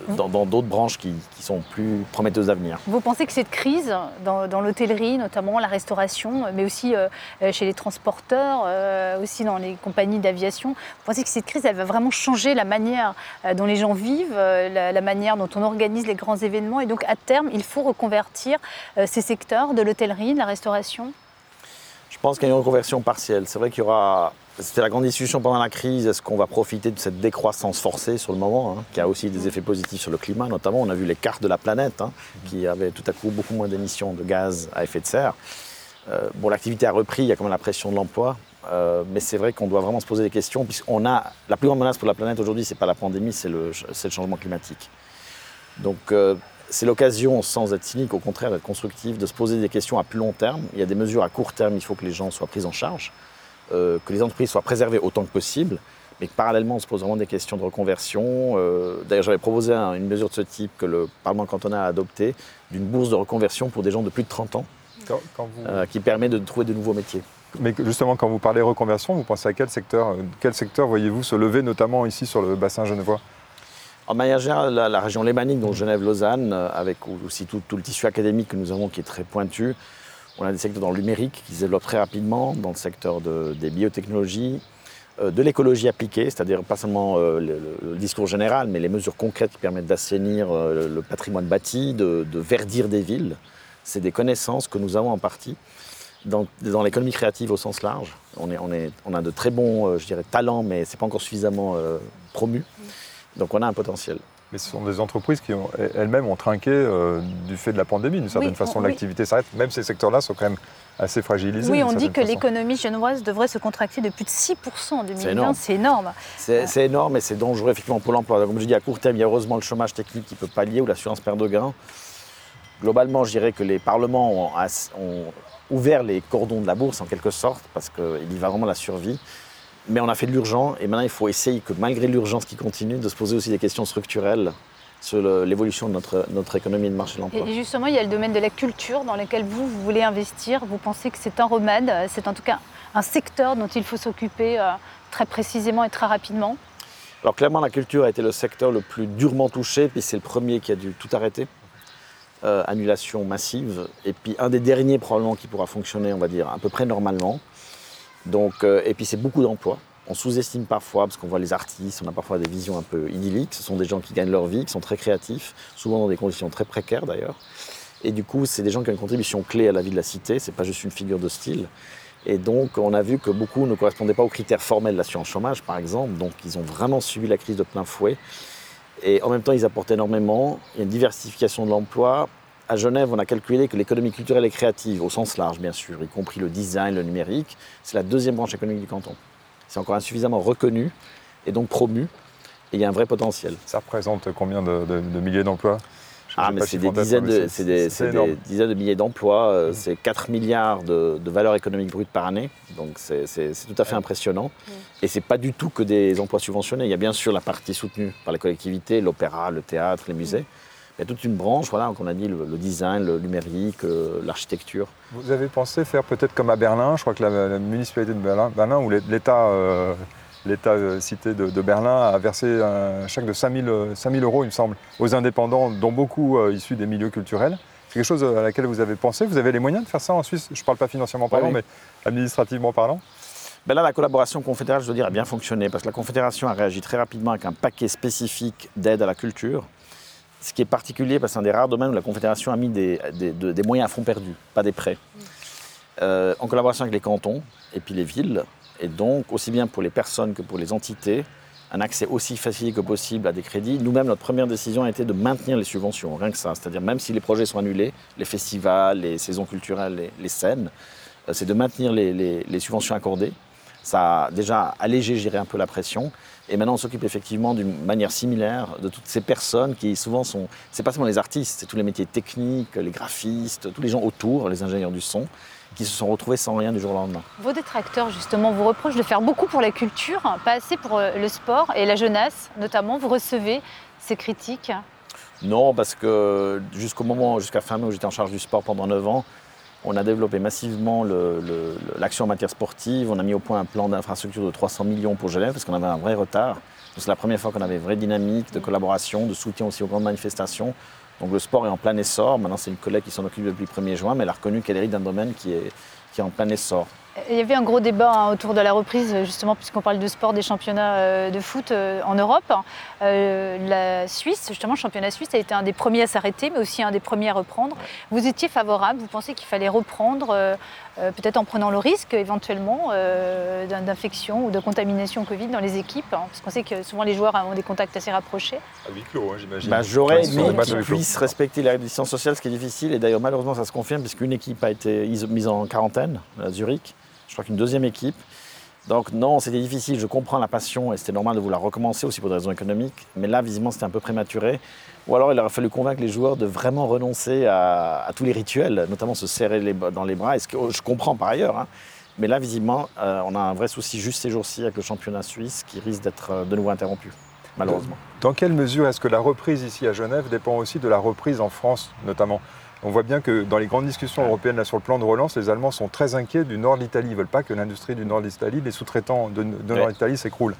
dans d'autres branches qui, sont plus prometteuses d'avenir. Vous pensez que cette crise dans, l'hôtellerie, notamment la restauration, mais aussi euh, chez les transporteurs, euh, aussi dans les compagnies d'aviation, vous pensez que cette crise elle va vraiment changer la manière euh, dont les gens vivent, la, manière dont on organise les grands événements? Et donc à terme il faut reconvertir ces secteurs de l'hôtellerie, de la restauration? Je pense qu'il y a une reconversion partielle. C'est vrai qu'il y aura c'était la grande discussion pendant la crise. Est-ce qu'on va profiter de cette décroissance forcée sur le moment, hein, qui a aussi des effets positifs sur le climat Notamment, on a vu les cartes de la planète, hein, qui avaient tout à coup beaucoup moins d'émissions de gaz à effet de serre. Euh, bon, l'activité a repris, il y a quand même la pression de l'emploi. Euh, mais c'est vrai qu'on doit vraiment se poser des questions, puisqu'on a la plus grande menace pour la planète aujourd'hui, ce n'est pas la pandémie, c'est le, le, changement climatique. Donc euh, c'est l'occasion, sans être cynique, au contraire d'être constructif, de se poser des questions à plus long terme. Il y a des mesures à court terme, il faut que les gens soient pris en charge. Euh, que les entreprises soient préservées autant que possible. mais parallèlement, on se pose vraiment des questions de reconversion. Euh, d'ailleurs, j'avais proposé une mesure de ce type que le Parlement cantonal a adoptée, d'une bourse de reconversion pour des gens de plus de 30 ans, euh, qui permet de trouver de nouveaux métiers. Mais justement, quand vous parlez reconversion, vous pensez à quel secteur Quel secteur voyez-vous se lever, notamment ici sur le bassin genevois? En manière générale, la, région lémanique, donc Genève-Lausanne, euh, avec aussi tout, le tissu académique que nous avons qui est très pointu, on a des secteurs dans le numérique qui se développent très rapidement, dans le secteur des biotechnologies, euh, de l'écologie appliquée, c'est-à-dire pas seulement euh, le, discours général, mais les mesures concrètes qui permettent d'assainir le, patrimoine bâti, de, verdir des villes. C'est des connaissances que nous avons en partie dans, l'économie créative au sens large. On, a de très bons, je dirais, talents, mais ce n'est pas encore suffisamment promu. Donc on a un potentiel. Mais ce sont des entreprises qui elles-mêmes ont trinqué euh, du fait de la pandémie. D'une certaine façon, l'activité s'arrête. Même ces secteurs-là sont quand même assez fragilisés. Oui, on dit que l'économie genevoise devrait se contracter de plus de 6% en 2020. C'est énorme. C'est énorme et c'est dangereux effectivement pour l'emploi. Comme je dis, à court terme, il y a heureusement le chômage technique qui peut pallier ou l'assurance perte de gain. Globalement, je dirais que les parlements ont ouvert les cordons de la bourse en quelque sorte parce qu'il y va vraiment la survie. Mais on a fait de l'urgent et maintenant il faut essayer que malgré l'urgence qui continue, de se poser aussi des questions structurelles sur l'évolution de notre, notre économie de marché de l'emploi. Et justement, il y a le domaine de la culture dans lequel vous, vous voulez investir. Vous pensez que c'est un remède, c'est en tout cas un secteur dont il faut s'occuper euh, très précisément et très rapidement Alors clairement, la culture a été le secteur le plus durement touché, puis c'est le premier qui a dû tout arrêter. Euh, annulation massive, et puis un des derniers probablement qui pourra fonctionner, on va dire, à peu près normalement. Donc, euh, et puis c'est beaucoup d'emplois. On sous-estime parfois, parce qu'on voit les artistes, on a parfois des visions un peu idylliques. Ce sont des gens qui gagnent leur vie, qui sont très créatifs, souvent dans des conditions très précaires d'ailleurs. Et du coup, c'est des gens qui ont une contribution clé à la vie de la cité, c'est pas juste une figure de style. Et donc, on a vu que beaucoup ne correspondaient pas aux critères formels de l'assurance chômage, par exemple. Donc, ils ont vraiment subi la crise de plein fouet. Et en même temps, ils apportent énormément. Il y a une diversification de l'emploi à Genève, on a calculé que l'économie culturelle et créative, au sens large bien sûr, y compris le design, le numérique, c'est la deuxième branche économique du canton. C'est encore insuffisamment reconnu et donc promu, et il y a un vrai potentiel. Ça représente combien de, milliers d'emplois? Ah, mais c'est des, dizaines de, des, dizaines de milliers d'emplois, euh, mmh. c'est 4 milliards de, de valeur économique brute par année, donc c'est tout à fait impressionnant. Mmh. Et ce n'est pas du tout que des emplois subventionnés, il y a bien sûr la partie soutenue par les collectivités, l'opéra, le théâtre, les musées, il y a toute une branche, voilà, qu'on a dit, le, design, le numérique, euh, l'architecture. Vous avez pensé faire peut-être comme à Berlin, je crois que la, municipalité de Berlin, Berlin où l'État euh, l'État euh, cité de, Berlin a versé un chèque de 5000 euros, il me semble, aux indépendants, dont beaucoup issus des milieux culturels. C'est quelque chose à laquelle vous avez pensé? Vous avez les moyens de faire ça en Suisse? Je ne parle pas financièrement parlant, mais administrativement parlant ben là, la collaboration confédérale, je dois dire, a bien fonctionné parce que la Confédération a réagi très rapidement avec un paquet spécifique d'aide à la culture. Ce qui est particulier, parce que c'est un des rares domaines où la Confédération a mis des, moyens à fond perdu, pas des prêts, euh, en collaboration avec les cantons et puis les villes, et donc aussi bien pour les personnes que pour les entités, un accès aussi facile que possible à des crédits. Nous-mêmes, notre première décision a été de maintenir les subventions, rien que ça. C'est-à-dire même si les projets sont annulés, les festivals, les saisons culturelles, les, scènes, euh, c'est de maintenir les, subventions accordées. Ça a déjà allégé, je un peu la pression. Et maintenant, on s'occupe effectivement d'une manière similaire de toutes ces personnes qui souvent sont. C'est pas seulement les artistes, c'est tous les métiers techniques, les graphistes, tous les gens autour, les ingénieurs du son, qui se sont retrouvés sans rien du jour au lendemain. Vos détracteurs, justement, vous reprochent de faire beaucoup pour la culture, pas assez pour euh, le sport et la jeunesse, notamment. Vous recevez ces critiques? Non, parce que jusqu'au moment, jusqu'à fin mai où j'étais en charge du sport pendant 9 ans, on a développé massivement l'action en matière sportive. On a mis au point un plan d'infrastructure de 300 millions pour Genève parce qu'on avait un vrai retard. C'est la première fois qu'on avait une vraie dynamique de collaboration, de soutien aussi aux grandes manifestations. Donc le sport est en plein essor. Maintenant, c'est une collègue qui s'en occupe depuis le 1er juin, mais elle a reconnu qu'elle hérite d'un domaine qui est, qui est en plein essor. Il y avait un gros débat hein, autour de la reprise, justement, puisqu'on parle de sport des championnats euh, de foot euh, en Europe. Euh, la Suisse, justement, le championnat suisse a été un des premiers à s'arrêter, mais aussi un des premiers à reprendre. Vous étiez favorable, vous pensez qu'il fallait reprendre, peut-être en prenant le risque éventuellement d'infection ou de contamination Covid dans les équipes, hein, parce qu'on sait que souvent les joueurs ont des contacts assez rapprochés. À huis clos, hein, j'imagine. Bah, J'aurais aimé qu'ils puissent respecter la distance sociale, ce qui est difficile, et d'ailleurs malheureusement ça se confirme, puisqu'une équipe a été mise en quarantaine à Zurich je crois qu'une deuxième équipe. Donc non, c'était difficile, je comprends la passion et c'était normal de vouloir recommencer aussi pour des raisons économiques, mais là visiblement c'était un peu prématuré. Ou alors il aurait fallu convaincre les joueurs de vraiment renoncer à, tous les rituels, notamment se serrer dans les bras, ce que je comprends par ailleurs. Hein. Mais là, visiblement, on a un vrai souci juste ces jours-ci avec le championnat suisse qui risque d'être de nouveau interrompu, malheureusement. Dans quelle mesure est-ce que la reprise ici à Genève dépend aussi de la reprise en France, notamment? On voit bien que dans les grandes discussions européennes là, sur le plan de relance, les Allemands sont très inquiets du nord de l'Italie. Ils ne veulent pas que l'industrie du nord de l'Italie, les sous-traitants de, nord l'Italie s'écroulent.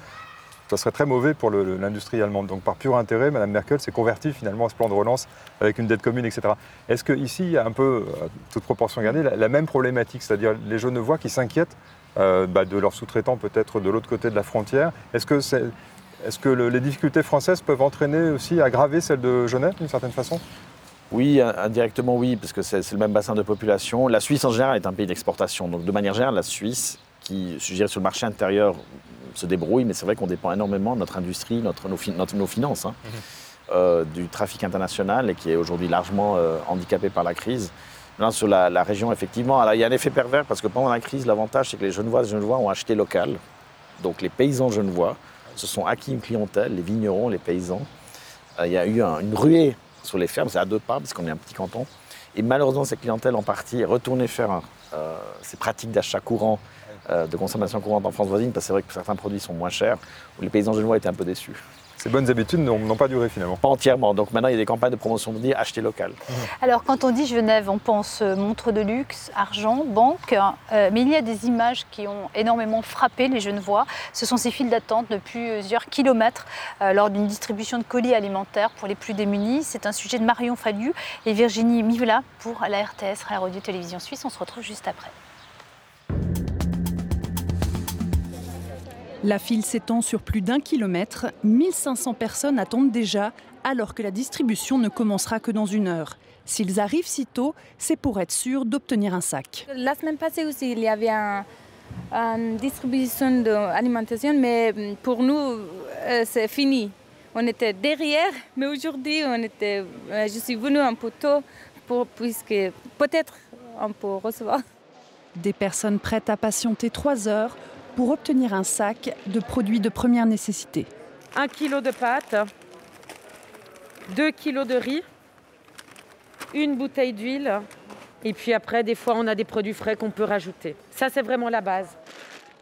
Ça serait très mauvais pour l'industrie allemande. Donc par pur intérêt, Mme Merkel s'est convertie finalement à ce plan de relance avec une dette commune, etc. Est-ce qu'ici, il y a un peu, à toute proportion gardée, la, même problématique, c'est-à-dire les Genevois qui s'inquiètent euh, bah, de leurs sous-traitants peut-être de l'autre côté de la frontière Est-ce que, est, que les difficultés françaises peuvent entraîner aussi, aggraver celles de Genève d'une certaine façon? Oui, indirectement oui, parce que c'est le même bassin de population. La Suisse en général est un pays d'exportation. Donc de manière générale, la Suisse, qui, je dirais, sur le marché intérieur, se débrouille, mais c'est vrai qu'on dépend énormément de notre industrie, notre, nos, finances, hein, mhm. euh, du trafic international, et qui est aujourd'hui largement euh, handicapé par la crise. Là, sur la, région, effectivement, il y a un effet pervers, parce que pendant la crise, l'avantage, c'est que les Genevois et Genevois ont acheté local. Donc les paysans genevois se sont acquis une clientèle, les vignerons, les paysans. Euh, il y a eu une ruée sur les fermes, c'est à deux pas, parce qu'on est un petit canton. Et malheureusement, cette clientèle en partie est retournée faire euh, ces pratiques d'achat courant, euh, de consommation courante en France voisine, parce que c'est vrai que certains produits sont moins chers, où les paysans genevois étaient un peu déçus. Ces bonnes habitudes n'ont pas duré finalement. Pas entièrement. Donc maintenant, il y a des campagnes de promotion de dire acheter local. Alors quand on dit Genève, on pense euh, montre de luxe, argent, banque. Euh, mais il y a des images qui ont énormément frappé les Genevois. Ce sont ces files d'attente de plusieurs kilomètres euh, lors d'une distribution de colis alimentaires pour les plus démunis. C'est un sujet de Marion Fallu et Virginie Mivela pour la RTS, la Radio Télévision Suisse. On se retrouve juste après. La file s'étend sur plus d'un kilomètre. 1500 personnes attendent déjà, alors que la distribution ne commencera que dans une heure. S'ils arrivent si tôt, c'est pour être sûr d'obtenir un sac. La semaine passée aussi, il y avait une distribution d'alimentation, mais pour nous, euh, c'est fini. On était derrière, mais aujourd'hui, on était, euh, je suis venue un peu tôt, pour, puisque peut-être on peut recevoir. Des personnes prêtes à patienter trois heures pour obtenir un sac de produits de première nécessité. Un kilo de pâtes, deux kilos de riz, une bouteille d'huile, et puis après, des fois, on a des produits frais qu'on peut rajouter. Ça, c'est vraiment la base.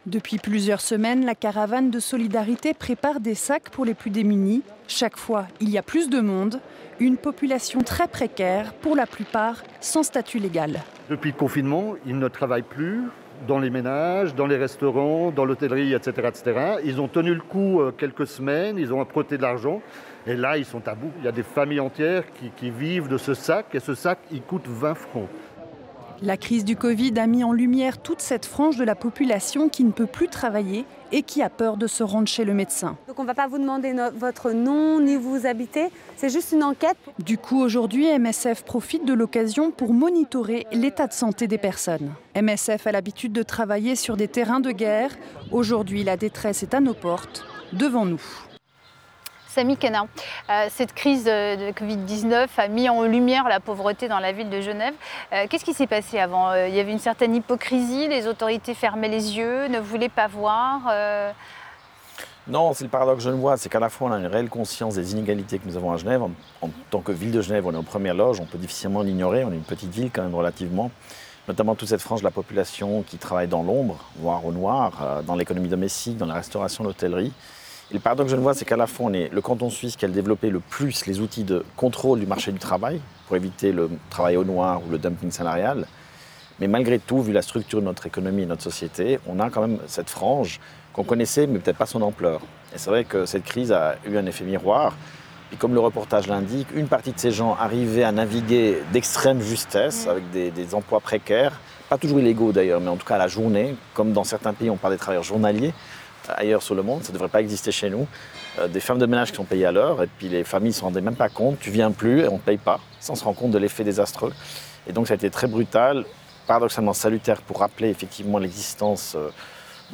Depuis plusieurs semaines, la caravane de solidarité prépare des sacs pour les plus démunis. Chaque fois, il y a plus de monde, une population très précaire, pour la plupart sans statut légal. Depuis le confinement, ils ne travaillent plus, dans les ménages, dans les restaurants, dans l'hôtellerie, etc.. Ils ont tenu le coup euh, quelques semaines, ils ont apporté de l'argent, et là, ils sont à bout. Il y a des familles entières qui, qui vivent de ce sac, et ce sac, il coûte 20 francs. La crise du Covid a mis en lumière toute cette frange de la population qui ne peut plus travailler et qui a peur de se rendre chez le médecin. Donc on ne va pas vous demander votre nom ni où vous habitez, c'est juste une enquête. Du coup, aujourd'hui, MSF profite de l'occasion pour monitorer l'état de santé des personnes. MSF a l'habitude de travailler sur des terrains de guerre. Aujourd'hui, la détresse est à nos portes, devant nous. Samy Canin, euh, cette crise de Covid-19 a mis en lumière la pauvreté dans la ville de Genève. Euh, qu'est-ce qui s'est passé avant? Euh, Il y avait une certaine hypocrisie, les autorités fermaient les yeux, ne voulaient pas voir non, c'est le paradoxe genevois, c'est qu'à la fois on a une réelle conscience des inégalités que nous avons à Genève. En, tant que ville de Genève, on est en première loge, on peut difficilement l'ignorer, on est une petite ville quand même relativement. Notamment toute cette frange de la population qui travaille dans l'ombre, voire au noir, dans l'économie domestique, dans la restauration, l'hôtellerie le paradoxe que je vois, c'est qu'à la fois, on est le canton suisse qui a développé le plus les outils de contrôle du marché du travail pour éviter le travail au noir ou le dumping salarial. Mais malgré tout, vu la structure de notre économie et notre société, on a quand même cette frange qu'on connaissait, mais peut-être pas son ampleur. Et c'est vrai que cette crise a eu un effet miroir. Et comme le reportage l'indique, une partie de ces gens arrivaient à naviguer d'extrême justesse, avec des, des, emplois précaires, pas toujours illégaux d'ailleurs, mais en tout cas à la journée, comme dans certains pays on parle des travailleurs journaliers, ailleurs sur le monde, ça ne devrait pas exister chez nous. Euh, des femmes de ménage qui sont payées à l'heure, et puis les familles ne se rendaient même pas compte, tu viens plus et on ne paye pas, sans se rendre compte de l'effet désastreux. Et donc ça a été très brutal, paradoxalement salutaire pour rappeler effectivement l'existence euh,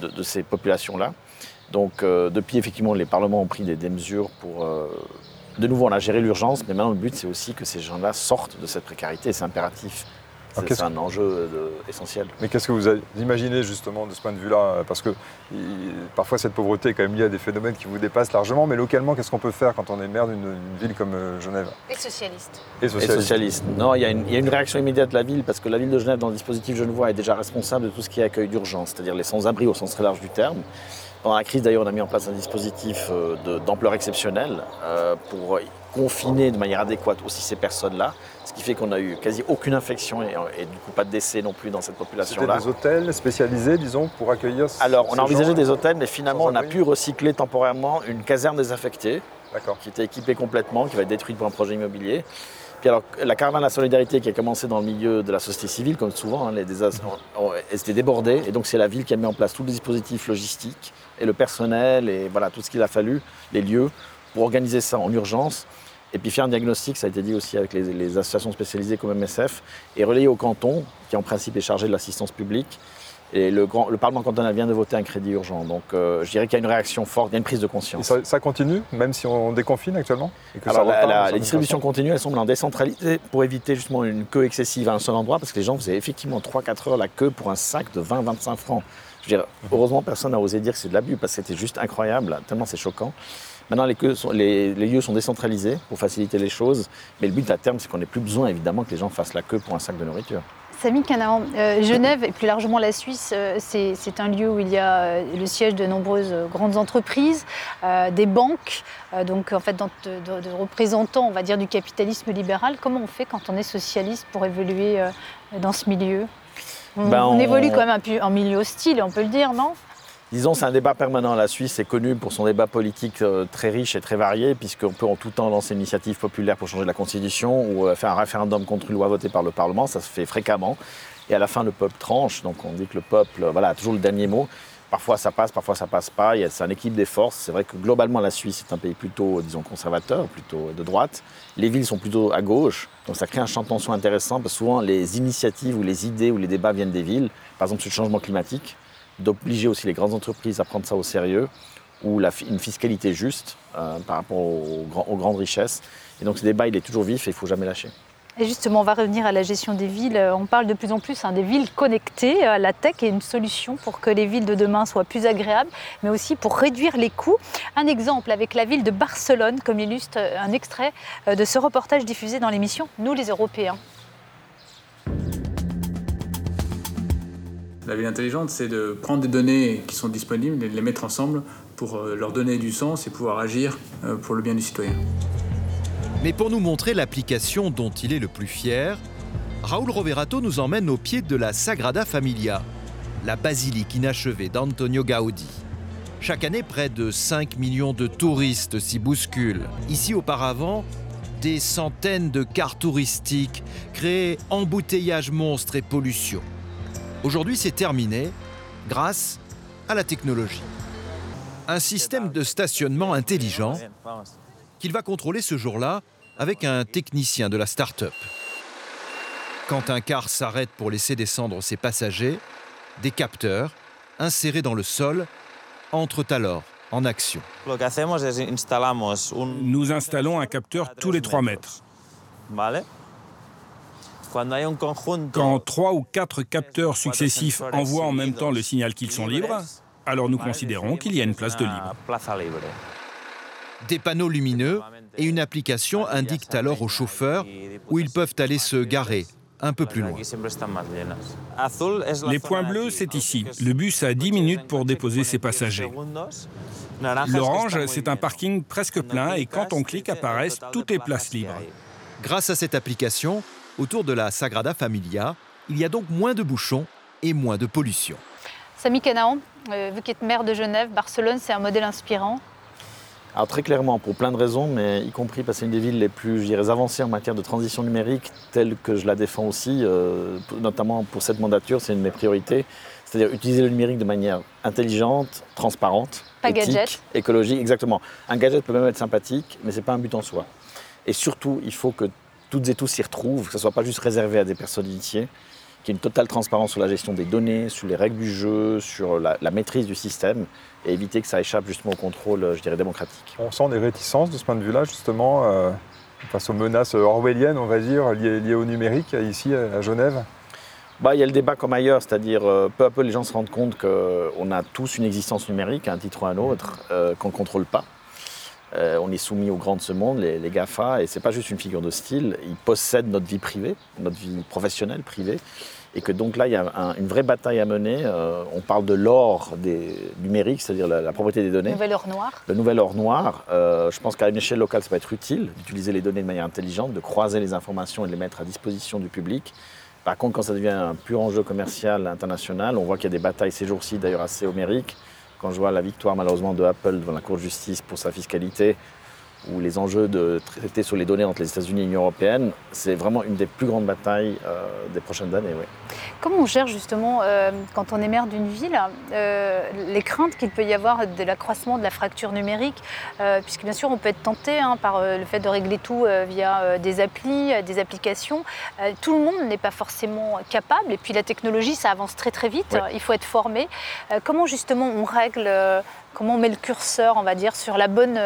de, ces populations-là. Donc euh, depuis, effectivement, les parlements ont pris des, mesures pour... de nouveau, on a géré l'urgence, mais maintenant le but c'est aussi que ces gens-là sortent de cette précarité, c'est impératif C'est un enjeu essentiel. Mais qu'est-ce que vous imaginez justement de ce point de vue-là Parce que parfois cette pauvreté est quand même liée à des phénomènes qui vous dépassent largement, mais localement, qu'est-ce qu'on peut faire quand on est maire d'une ville comme euh, Genève? Et socialiste. Et socialiste. Non, il y, a une, réaction immédiate de la ville, parce que la ville de Genève, dans le dispositif Genevois, est déjà responsable de tout ce qui est accueil d'urgence, c'est-à-dire les sans-abri au sens très large du terme. Pendant la crise, d'ailleurs, on a mis en place un dispositif euh, d'ampleur exceptionnelle euh, pour confiner de manière adéquate aussi ces personnes-là, ce qui fait qu'on n'a eu quasi aucune infection et, du coup pas de décès non plus dans cette population-là. Des hôtels spécialisés, disons, pour accueillir Alors, on a envisagé des hôtels, mais finalement, on a pu recycler temporairement une caserne désaffectée, qui était équipée complètement, qui va être détruite pour un projet immobilier. Puis alors, la caravane de la solidarité qui a commencé dans le milieu de la société civile, comme souvent, hein, les elle s'était débordée, et donc c'est la ville qui a mis en place tout le dispositif logistique et le personnel et voilà tout ce qu'il a fallu, les lieux, pour organiser ça en urgence et puis faire un diagnostic, ça a été dit aussi avec les, associations spécialisées comme MSF, et relayer au canton, qui en principe est chargé de l'assistance publique. Et le, grand, le, Parlement cantonal vient de voter un crédit urgent. Donc euh, je dirais qu'il y a une réaction forte, il y a une prise de conscience. Et ça, continue, même si on déconfine actuellement Alors les distributions continuent, elles semblent en décentralisée pour éviter justement une queue excessive à un seul endroit, parce que les gens faisaient effectivement 3-4 heures la queue pour un sac de 20-25 francs. Je veux dire, heureusement, personne n'a osé dire que c'est de l'abus, parce que c'était juste incroyable, tellement c'est choquant. Maintenant, les, lieux sont décentralisés pour faciliter les choses, mais le but à terme, c'est qu'on n'ait plus besoin, évidemment, que les gens fassent la queue pour un sac de nourriture. Samy Canaan, euh, Genève et plus largement la Suisse, euh, c'est un lieu où il y a euh, le siège de nombreuses grandes entreprises, des banques, donc en fait de, représentants, on va dire, du capitalisme libéral. Comment on fait quand on est socialiste pour évoluer dans ce milieu? On, ben, on, évolue quand même un, en milieu hostile, on peut le dire, non? Disons, c'est un débat permanent. La Suisse est connue pour son débat politique euh, très riche et très varié, puisqu'on peut en tout temps lancer une initiative populaire pour changer la Constitution ou euh, faire un référendum contre une loi votée par le Parlement. Ça se fait fréquemment. Et à la fin, le peuple tranche. Donc on dit que le peuple euh, voilà, toujours le dernier mot. Parfois ça passe, parfois ça passe pas. C'est un équipe des forces. C'est vrai que globalement, la Suisse est un pays plutôt, disons, conservateur, plutôt de droite. Les villes sont plutôt à gauche. Donc ça crée un champ de tension intéressant, parce que souvent les initiatives ou les idées ou les débats viennent des villes. Par exemple, sur le changement climatique d'obliger aussi les grandes entreprises à prendre ça au sérieux, ou une fiscalité juste euh, par rapport aux, grandes richesses. Et donc ce débat, il est toujours vif et il ne faut jamais lâcher. Et justement, on va revenir à la gestion des villes. On parle de plus en plus hein, des villes connectées. Euh, la tech est une solution pour que les villes de demain soient plus agréables, mais aussi pour réduire les coûts. Un exemple avec la ville de Barcelone, comme illustre un extrait euh, de ce reportage diffusé dans l'émission Nous les Européens. La ville intelligente, c'est de prendre des données qui sont disponibles et de les mettre ensemble pour euh, leur donner du sens et pouvoir agir euh, pour le bien du citoyen. Mais pour nous montrer l'application dont il est le plus fier, Raoul Roverato nous emmène au pied de la Sagrada Familia, la basilique inachevée d'Antonio Gaudi. Chaque année, près de 5 millions de touristes s'y bousculent. Ici, auparavant, des centaines de cars touristiques créaient embouteillages monstres et pollution. Aujourd'hui, c'est terminé grâce à la technologie. Un système de stationnement intelligent qu'il va contrôler ce jour-là avec un technicien de la start-up. Quand un car s'arrête pour laisser descendre ses passagers, des capteurs, insérés dans le sol, entrent alors en action. Nous installons un capteur tous les 3 mètres. Quand trois ou quatre capteurs successifs envoient en même temps le signal qu'ils sont libres, alors nous considérons qu'il y a une place de libre. Des panneaux lumineux et une application indiquent alors aux chauffeurs où ils peuvent aller se garer un peu plus loin. Les points bleus, c'est ici. Le bus a 10 minutes pour déposer ses passagers. L'orange, c'est un parking presque plein et quand on clique apparaissent toutes les places libres. Grâce à cette application, Autour de la Sagrada Familia, il y a donc moins de bouchons et moins de pollution. Samy Canaan, euh, vu qu'être maire de Genève, Barcelone, c'est un modèle inspirant alors très clairement, pour plein de raisons, mais y compris parce que c'est une des villes les plus je avancées en matière de transition numérique, telle que je la défends aussi, euh, notamment pour cette mandature, c'est une de mes priorités. C'est-à-dire utiliser le numérique de manière intelligente, transparente, pas éthique, gadget. écologique, exactement. Un gadget peut même être sympathique, mais ce n'est pas un but en soi. Et surtout, il faut que toutes et tous s'y retrouvent, que ce ne soit pas juste réservé à des personnes initiées, qu'il y ait une totale transparence sur la gestion des données, sur les règles du jeu, sur la, maîtrise du système, et éviter que ça échappe justement au contrôle, je dirais, démocratique. On sent des réticences de ce point de vue-là, justement, euh, face aux menaces orwelliennes, on va dire, liées, au numérique, ici à Genève? Bah, Il y a le débat comme ailleurs, c'est-à-dire euh, peu à peu les gens se rendent compte qu'on a tous une existence numérique, à un titre ou à un autre, euh, qu'on ne contrôle pas. Euh, on est soumis aux grands de ce monde, les, les GAFA, et ce n'est pas juste une figure de style, ils possèdent notre vie privée, notre vie professionnelle privée, et que donc là, il y a un- une vraie bataille à mener. Euh, on parle de l'or des numériques, c'est-à-dire la, la propriété des données. Nouvelle heure noire. Le nouvel or noir, euh, je pense qu'à une échelle locale, ça va être utile d'utiliser les données de manière intelligente, de croiser les informations et de les mettre à disposition du public. Par contre, quand ça devient un pur enjeu commercial international, on voit qu'il y a des batailles ces jours-ci, d'ailleurs assez homériques. Quand je vois la victoire malheureusement de Apple devant la Cour de justice pour sa fiscalité, ou les enjeux de traiter sur les données entre les États-Unis et l'Union européenne, c'est vraiment une des plus grandes batailles euh, des prochaines années. oui. Comment on gère justement, euh, quand on est maire d'une ville, euh, les craintes qu'il peut y avoir de l'accroissement de la fracture numérique Puisque bien sûr, on peut être tenté hein, par le fait de régler tout via des applis, des applications. Tout le monde n'est pas forcément capable. Et puis la technologie, ça avance très très vite. Il faut être formé. Comment justement on règle, comment on met le curseur, on va dire, sur la bonne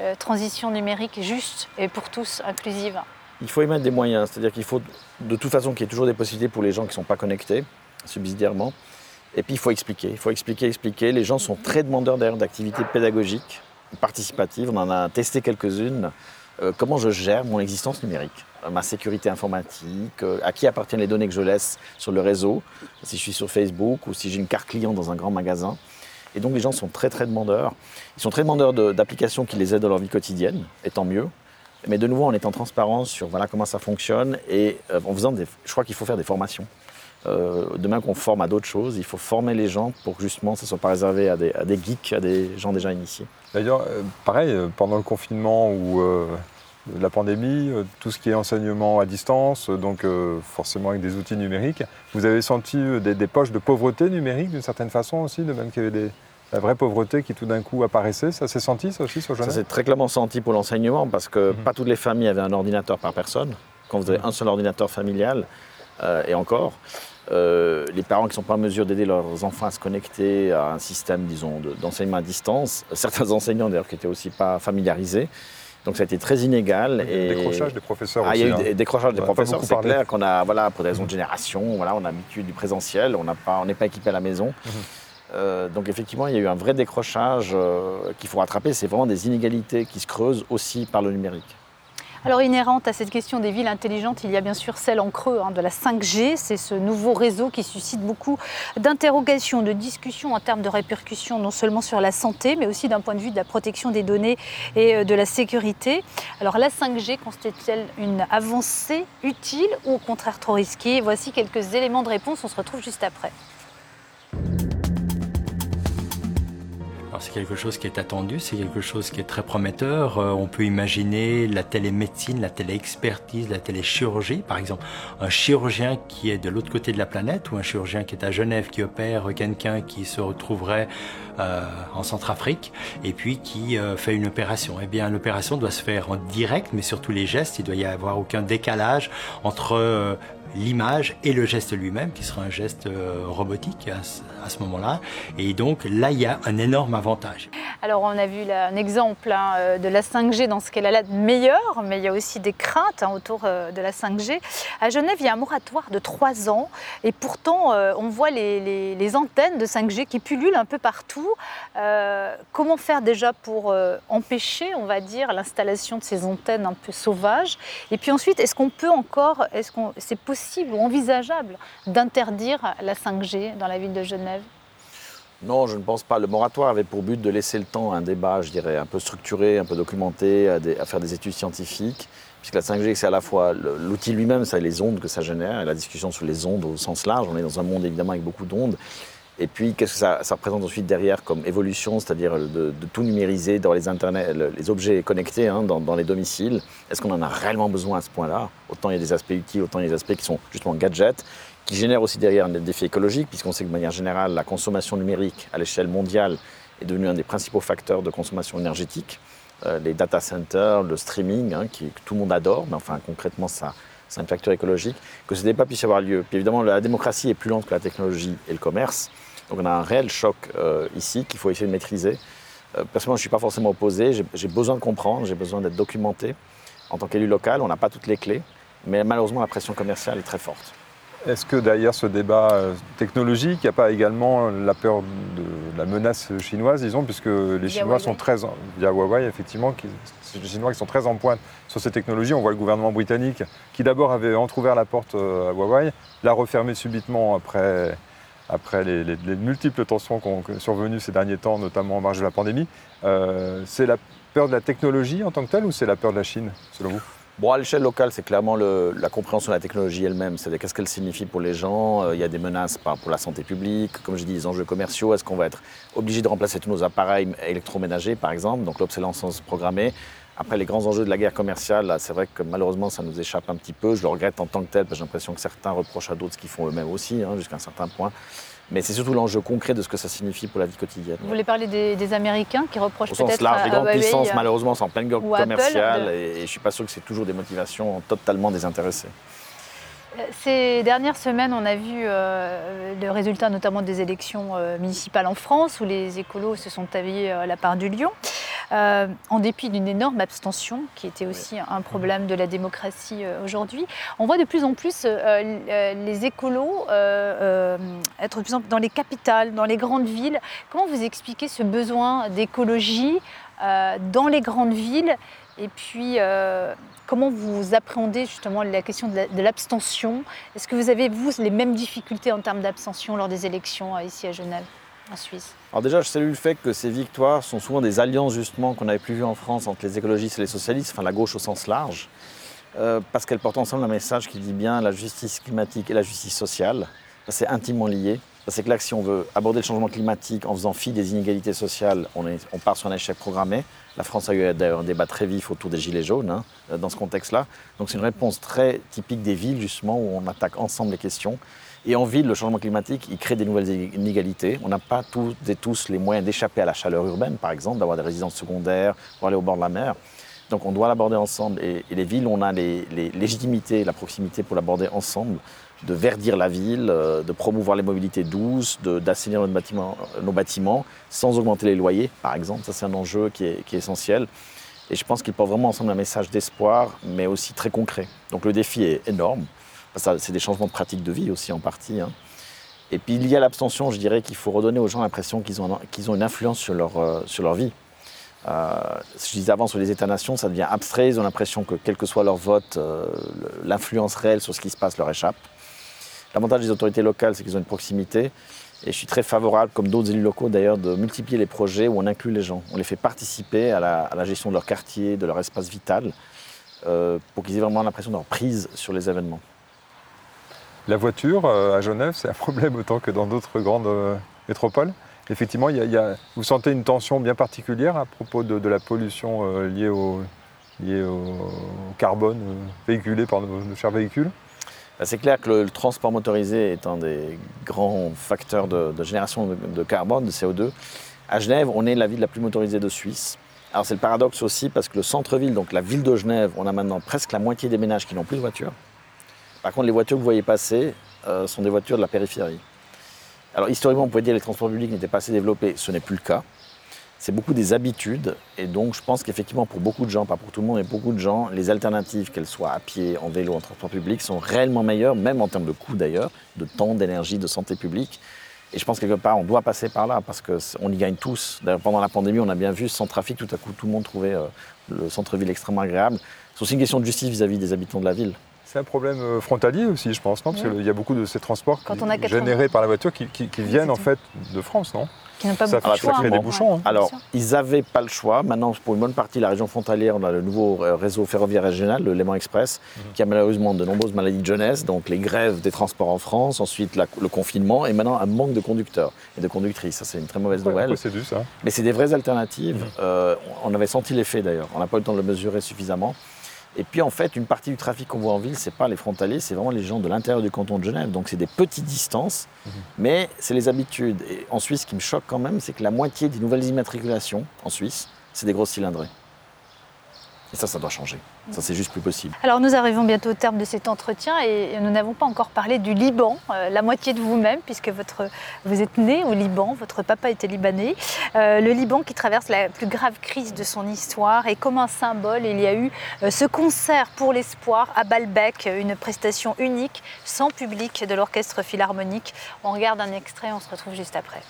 euh, transition numérique juste et pour tous inclusive Il faut y mettre des moyens, c'est-à-dire qu'il faut de toute façon qu'il y ait toujours des possibilités pour les gens qui ne sont pas connectés, subsidiairement. Et puis il faut expliquer, il faut expliquer, expliquer. Les gens sont très demandeurs d'ailleurs d'activités pédagogiques, participatives. On en a testé quelques-unes. Euh, comment je gère mon existence numérique, Euh, ma sécurité informatique, à qui appartiennent les données que je laisse sur le réseau, si je suis sur Facebook ou si j'ai une carte client dans un grand magasin? Et donc les gens sont très très demandeurs. Ils sont très demandeurs de- d'applications qui les aident dans leur vie quotidienne, et tant mieux. Mais de nouveau, en étant transparent sur voilà comment ça fonctionne et euh, en faisant des, je crois qu'il faut faire des formations. Euh, demain qu'on forme à d'autres choses, il faut former les gens pour que justement ça ne soit pas réservé à des, geeks, à des gens déjà initiés. D'ailleurs, euh, pareil, euh, pendant le confinement ou la pandémie, euh, tout ce qui est enseignement à distance, euh, donc euh, forcément avec des outils numériques, vous avez senti des, des poches de pauvreté numérique d'une certaine façon aussi, de même qu'il y avait des, la vraie pauvreté qui tout d'un coup apparaissait. Ça s'est senti ça aussi sur Ça Genève s'est très clairement senti pour l'enseignement parce que pas toutes les familles avaient un ordinateur par personne. Quand vous avez un seul ordinateur familial, euh, et encore, euh, les parents qui ne sont pas en mesure d'aider leurs enfants à se connecter à un système, disons, de- d'enseignement à distance, certains enseignants d'ailleurs qui n'étaient aussi pas familiarisés. Donc ça a été très inégal. Il y a eu et... des décrochages des professeurs Ah, il y a eu des hein. des On professeurs, c'est clair qu'on a, voilà, pour des raisons de génération, voilà, on a l'habitude du présentiel, on n'a pas- on n'est pas équipé à la maison. Mhm. Euh, donc effectivement, il y a eu un vrai décrochage euh, qu'il faut rattraper. C'est vraiment des inégalités qui se creusent aussi par le numérique. Alors inhérente à cette question des villes intelligentes, il y a bien sûr celle en creux hein, de la 5G. C'est ce nouveau réseau qui suscite beaucoup d'interrogations, de discussions en termes de répercussions, non seulement sur la santé, mais aussi d'un point de vue de la protection des données et euh, de la sécurité. Alors la 5G constitue-t-elle une avancée utile ou au contraire trop risquée? Voici quelques éléments de réponse. On se retrouve juste après. C'est quelque chose qui est attendu, c'est quelque chose qui est très prometteur. Euh, on peut imaginer la télémédecine, la téléexpertise, la téléchirurgie. Par exemple, un chirurgien qui est de l'autre côté de la planète ou un chirurgien qui est à Genève qui opère quelqu'un qui se retrouverait euh, en Centrafrique et puis qui euh, fait une opération. Eh bien, l'opération doit se faire en direct, mais surtout les gestes, il doit y avoir aucun décalage entre l'image et le geste lui-même, qui sera un geste euh, robotique à ce, moment-là. Et donc là, il y a un énorme avantage. Alors on a vu un exemple hein, euh, de la 5G dans ce qu'elle a là de meilleur, mais il y a aussi des craintes hein, autour euh, de la 5G. À Genève, il y a un moratoire de 3 ans et pourtant on voit les, les- antennes de 5G qui pullulent un peu partout. Comment faire déjà pour empêcher, on va dire, l'installation de ces antennes un peu sauvages? Et puis ensuite, est-ce qu'on peut encore, est-ce qu'on, c'est possible ou envisageable d'interdire la 5G dans la ville de Genève? Non, je ne pense pas. Le moratoire avait pour but de laisser le temps à un débat, je dirais, un peu structuré, un peu documenté, à, faire des études scientifiques. Puisque la 5G, c'est à la fois l'outil lui-même, c'est les ondes que ça génère, et la discussion sur les ondes au sens large. On est dans un monde évidemment avec beaucoup d'ondes. Et puis, qu'est-ce que ça, représente ensuite derrière comme évolution, c'est-à-dire de, tout numériser dans les, internet, le- les objets connectés hein, dans, les domiciles? Est-ce qu'on en a réellement besoin à ce point-là? Autant il y a des aspects utiles, autant il y a des aspects qui sont justement gadgets, qui génèrent aussi derrière des défis écologiques, puisqu'on sait que de manière générale, la consommation numérique à l'échelle mondiale est devenue un des principaux facteurs de consommation énergétique. Euh, les data centers, le streaming, hein, que tout le monde adore, mais enfin concrètement, ça, c'est un facteur écologique, que ce débat puisse avoir lieu. Puis évidemment, la démocratie est plus lente que la technologie et le commerce. Donc on a un réel choc euh, ici qu'il faut essayer de maîtriser. Euh, personnellement, je ne suis pas forcément opposé, j'ai besoin de comprendre, j'ai besoin d'être documenté. En tant qu'élu local, on n'a pas toutes les clés, mais malheureusement, la pression commerciale est très forte. Est-ce que derrière ce débat euh, technologique, il n'y a pas également la peur de la menace chinoise, disons, puisque les Chinois sont très, en, via Huawei, effectivement, les Chinois qui sont très en pointe sur ces technologies. On voit le gouvernement britannique qui d'abord avait entrouvert la porte à Huawei, l'a refermé subitement après, après les, multiples tensions qui ont survenues ces derniers temps, notamment en marge de la pandémie. Euh, c'est la peur de la technologie en tant que telle ou c'est la peur de la Chine, selon vous? Bon, à l'échelle locale, c'est clairement la compréhension de la technologie elle-même. C'est-à-dire qu'est-ce qu'elle signifie pour les gens? Euh, il y a des menaces pour la santé publique, comme je dis, les enjeux commerciaux. Est-ce qu'on va être obligé de remplacer tous nos appareils électroménagers, par exemple, donc l'obsolescence programmée après, les grands enjeux de la guerre commerciale, c'est vrai que malheureusement, ça nous échappe un petit peu. Je le regrette en tant que tel, parce que j'ai l'impression que certains reprochent à d'autres ce qu'ils font eux-mêmes aussi, hein, jusqu'à un certain point. Mais c'est surtout l'enjeu concret de ce que ça signifie pour la vie quotidienne. Vous voulez parler des, Américains qui reprochent peut-être. Au sens large, les grandes puissances, malheureusement, sont en pleine guerre commerciale et, et, je ne suis pas sûr que c'est toujours des motivations totalement désintéressées. Ces dernières semaines, on a vu euh, le résultat notamment des élections euh, municipales en France, où les écolos se sont habillés à la part du lion, euh, en dépit d'une énorme abstention, qui était aussi un problème de la démocratie aujourd'hui. On voit de plus en plus les écolos être de plus en plus dans les capitales, dans les grandes villes. Comment vous expliquez ce besoin d'écologie dans les grandes villes? Et puis, Comment vous appréhendez justement la question de l'abstention? Est-ce que vous avez, vous, les mêmes difficultés en termes d'abstention lors des élections euh, ici à Genève, en Suisse? Alors déjà, je salue le fait que ces victoires sont souvent des alliances justement qu'on n'avait plus vues en France entre les écologistes et les socialistes, enfin la gauche au sens large, euh, parce qu'elles portent ensemble un message qui dit bien la justice climatique et la justice sociale. C'est intimement lié. C'est que là, si on veut aborder le changement climatique en faisant fi des inégalités sociales, on, on part sur un échec programmé. La France a eu d'ailleurs un débat très vif autour des Gilets jaunes hein, dans ce contexte-là. Donc c'est une réponse très typique des villes, justement, où on attaque ensemble les questions. Et en ville, le changement climatique, il crée des nouvelles inégalités. On n'a pas tous et tous les moyens d'échapper à la chaleur urbaine, par exemple, d'avoir des résidences secondaires pour aller au bord de la mer. Donc on doit l'aborder ensemble. Et, les villes, on a les, les légitimités, la proximité pour l'aborder ensemble de verdir la ville, euh, de promouvoir les mobilités douces, d'assainir nos bâtiments, sans augmenter les loyers, par exemple. Ça, c'est un enjeu qui est, essentiel. Et je pense qu'il porte vraiment ensemble un message d'espoir, mais aussi très concret. Donc le défi est énorme. C'est des changements de pratiques de vie aussi en partie. Hein. Et puis il y a l'abstention, je dirais qu'il faut redonner aux gens l'impression qu'ils ont, qu'ils ont une influence sur leur, euh, sur leur vie. Euh, je disais avant sur les États-nations, ça devient abstrait, ils ont l'impression que quel que soit leur vote, l'influence réelle sur ce qui se passe leur échappe. L'avantage des autorités locales, c'est qu'ils ont une proximité. Et je suis très favorable, comme d'autres élus locaux d'ailleurs, de multiplier les projets où on inclut les gens. On les fait participer à la, gestion de leur quartier, de leur espace vital, euh, pour qu'ils aient vraiment l'impression d'avoir prise sur les événements. La voiture euh, à Genève, c'est un problème autant que dans d'autres grandes euh, métropoles? Effectivement, vous sentez une tension bien particulière à propos de, la pollution liée, au, carbone véhiculé par nos chers véhicules? Bah, c'est clair que le, transport motorisé est un des grands facteurs de, génération de, carbone, de CO2. À Genève, on est la ville la plus motorisée de Suisse. Alors c'est le paradoxe aussi parce que le centre-ville, donc la ville de Genève, on a maintenant presque la moitié des ménages qui n'ont plus de voiture. Par contre, les voitures que vous voyez passer euh, sont des voitures de la périphérie. Alors historiquement, on pouvait dire que les transports publics n'étaient pas assez développés. Ce n'est plus le cas c'est beaucoup des habitudes. Et donc, je pense qu'effectivement, pour beaucoup de gens, pas pour tout le monde, mais beaucoup de gens, les alternatives, qu'elles soient à pied, en vélo, en transport public, sont réellement meilleures, même en termes de coût d'ailleurs, de temps, d'énergie, de santé publique. Et je pense quelque part, on doit passer par là parce qu'on y gagne tous. D'ailleurs, pendant la pandémie, on a bien vu, sans trafic, tout à coup, tout le monde trouvait euh, le centre-ville extrêmement agréable. C'est aussi une question de justice vis-à-vis des habitants de la ville. C'est un problème euh, frontalier aussi, je pense, non? Parce qu'il y a beaucoup de ces transports générés par la voiture qui, qui viennent en fait de France, non? Qui pas ça, beaucoup ça crée des bouchons. Hein. Alors, ils n'avaient pas le choix. Maintenant, pour une bonne partie de la région frontalière, on a le nouveau euh, réseau ferroviaire régional, le Léman Express, mhm. qui a malheureusement de nombreuses maladies de jeunesse, donc les grèves des transports en France, ensuite le confinement, et maintenant un manque de conducteurs et de conductrices. Ça, c'est une très mauvaise nouvelle. c'est dû, ça? Mais c'est des vraies alternatives. Mhm. Euh, on avait senti l'effet d'ailleurs. On n'a pas eu le temps de le mesurer suffisamment. Et puis en fait, une partie du trafic qu'on voit en ville, c'est pas les frontaliers, c'est vraiment les gens de l'intérieur du canton de Genève. Donc c'est des petites distances, mhm. mais c'est les habitudes. Et en Suisse, ce qui me choque quand même, c'est que la moitié des nouvelles immatriculations en Suisse, c'est des grosses cylindrées. Et ça, ça doit changer. Ça, c'est juste plus possible. Alors, nous arrivons bientôt au terme de cet entretien et nous n'avons pas encore parlé du Liban, euh, la moitié de vous-même, puisque vous êtes né au Liban, votre papa était libanais. Euh, le Liban qui traverse la plus grave crise de son histoire et comme un symbole, il y a eu euh, ce concert pour l'espoir à Baalbek, une prestation unique, sans public de l'orchestre philharmonique. On regarde un extrait, on se retrouve juste après.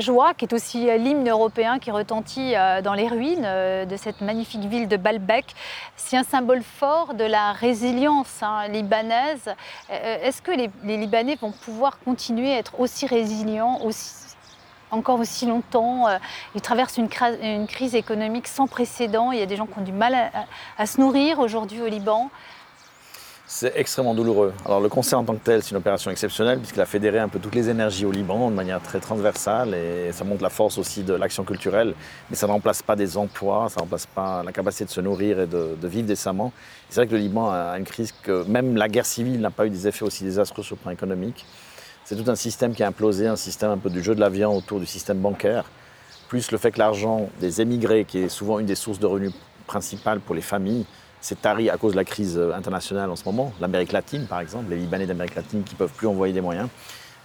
La joie, qui est aussi euh, l'hymne européen qui retentit euh, dans les ruines de cette magnifique ville de Baalbek. C'est un symbole fort de la résilience hein, libanaise. Est-ce que les, Libanais vont pouvoir continuer à être aussi résilients, encore aussi longtemps. Ils traversent une, crise économique sans précédent. Il y a des gens qui ont du mal à se nourrir aujourd'hui au Liban. C'est extrêmement douloureux. Alors le concert en tant que tel, c'est une opération exceptionnelle puisqu'il a fédéré un peu toutes les énergies au Liban de manière très transversale et ça montre la force aussi de l'action culturelle. Mais ça ne remplace pas des emplois, ça ne remplace pas la capacité de se nourrir et de, vivre décemment. C'est vrai que le Liban a une crise que même la guerre civile n'a pas eu des effets aussi désastreux sur le plan économique. C'est tout un système qui a implosé, un système un peu du jeu de l'avion autour du système bancaire, plus le fait que l'argent des émigrés, qui est souvent une des sources de revenus principales pour les familles, c'est tari à cause de la crise euh, internationale en ce moment. L'Amérique latine, par exemple, les Libanais d'Amérique latine qui ne peuvent plus envoyer des moyens.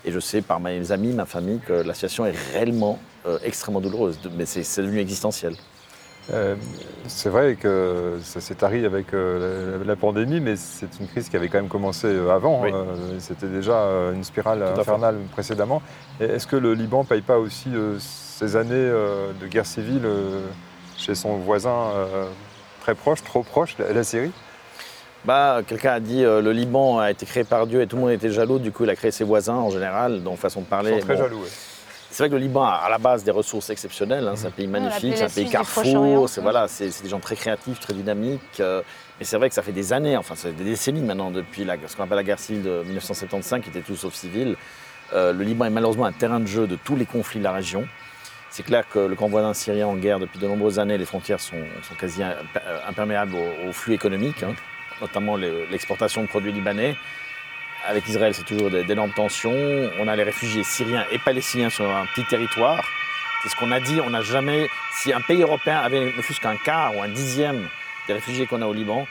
Et je sais par mes amis, ma famille, que la situation est réellement euh, extrêmement douloureuse, mais c'est devenu existentiel. Euh, c'est vrai que ça s'est tari avec la, pandémie, mais c'est une crise qui avait quand même commencé avant. C'était déjà une spirale infernale précédemment. Est-ce que le Liban ne paye pas aussi ces années de guerre civile chez son voisin très proche, trop proche, la, série bah, Quelqu'un a dit euh, le Liban a été créé par Dieu et tout le monde était jaloux, du coup il a créé ses voisins en général, donc façon de parler. Ils sont très jaloux, C'est vrai que le Liban a à la base des ressources exceptionnelles, hein, c'est un pays magnifique, c'est un pays carrefour, c'est voilà, des gens très créatifs, très dynamiques. Euh, mais c'est vrai que ça fait des années, enfin ça fait des décennies maintenant, depuis la, ce qu'on appelle la guerre civile de 1975, qui était tout sauf civile. Euh, le Liban est malheureusement un terrain de jeu de tous les conflits de la région. C'est clair que le camp voisin syrien en guerre depuis de nombreuses années, les frontières sont, quasi imperméables au, flux économique, hein, notamment l'exportation de produits libanais. Avec Israël, c'est toujours d'énormes tensions. On a les réfugiés syriens et palestiniens sur un petit territoire. C'est ce qu'on a dit. On n'a jamais. Si un pays européen avait ne fût-ce qu'un quart ou un dixième des réfugiés qu'on a au Liban,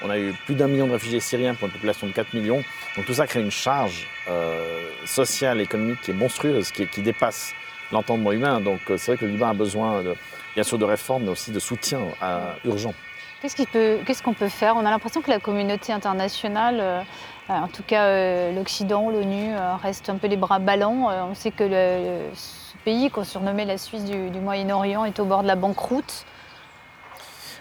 on a eu plus d'un million de réfugiés syriens pour une population de 4 millions. Donc tout ça crée une charge euh, sociale, économique qui est monstrueuse, qui dépasse l'entendement humain. Donc euh, c'est vrai que le Liban a besoin, de, bien sûr, de réformes, mais aussi de soutien euh, urgent. Qu'est-ce qu'on peut, faire? On a l'impression que la communauté internationale, euh, en tout cas l'Occident, l'ONU, reste un peu les bras ballants. on sait que ce pays qu'on surnommait la Suisse du, Moyen-Orient est au bord de la banqueroute.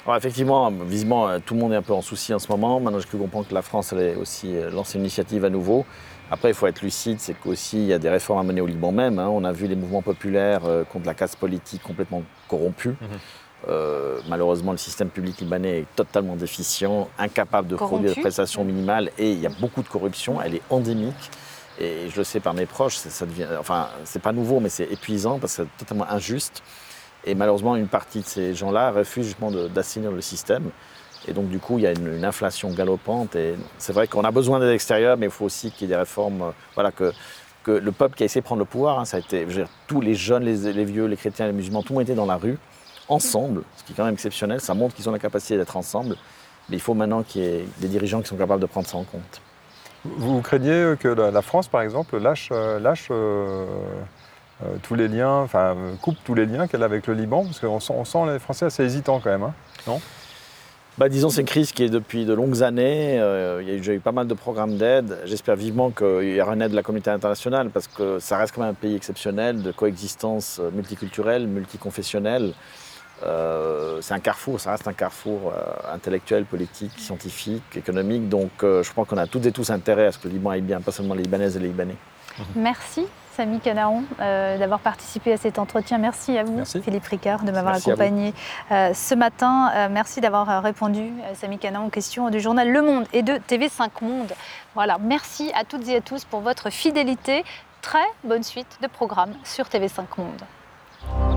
Alors effectivement, visiblement, tout le monde est un peu en souci en ce moment. Maintenant, je comprends que la France allait aussi lancer une initiative à nouveau. Après, il faut être lucide, c'est qu'aussi il y a des réformes à mener au Liban même. Hein. On a vu les mouvements populaires euh, contre la casse politique complètement corrompue. Mhm. Euh, malheureusement, le système public libanais est totalement déficient, incapable de produire des prestations minimales et il y a beaucoup de corruption. Elle est endémique. Et je le sais par mes proches, ça devient, enfin, c'est pas nouveau, mais c'est épuisant parce que c'est totalement injuste. Et malheureusement, une partie de ces gens-là refusent justement d'assainir le système. Et donc, du coup, il y a une, inflation galopante. Et c'est vrai qu'on a besoin des extérieurs, mais il faut aussi qu'il y ait des réformes. Euh, voilà, que, le peuple qui a essayé de prendre le pouvoir, hein, ça a été. tous les jeunes, les, vieux, les chrétiens, les musulmans, tout le monde était dans la rue, ensemble, ce qui est quand même exceptionnel. Ça montre qu'ils ont la capacité d'être ensemble. Mais il faut maintenant qu'il y ait des dirigeants qui sont capables de prendre ça en compte. Vous craignez que la, France, par exemple, lâche, euh, euh, tous les liens, enfin, coupe tous les liens qu'elle a avec le Liban? Parce qu'on sent, on sent les Français assez hésitants quand même, hein non? Bah, disons, c'est une crise qui est depuis de longues années. Euh, déjà eu pas mal de programmes d'aide. J'espère vivement qu'il y aura une aide de la communauté internationale parce que ça reste quand même un pays exceptionnel de coexistence euh, multiculturelle, multiconfessionnelle. Euh, c'est un carrefour, ça reste un carrefour intellectuel, politique, scientifique, économique. Donc je crois qu'on a toutes et tous intérêt à ce que le Liban aille bien, pas seulement les Libanaises et les Libanais. Merci Samy Canaon, euh, d'avoir participé à cet entretien. Merci à vous, Philippe Ricard, de m'avoir accompagné euh, ce matin. Euh, merci d'avoir répondu, Samy Canaon, aux questions du journal Le Monde et de TV5 Monde. Voilà, merci à toutes et à tous pour votre fidélité. Très bonne suite de programmes sur TV5 Monde.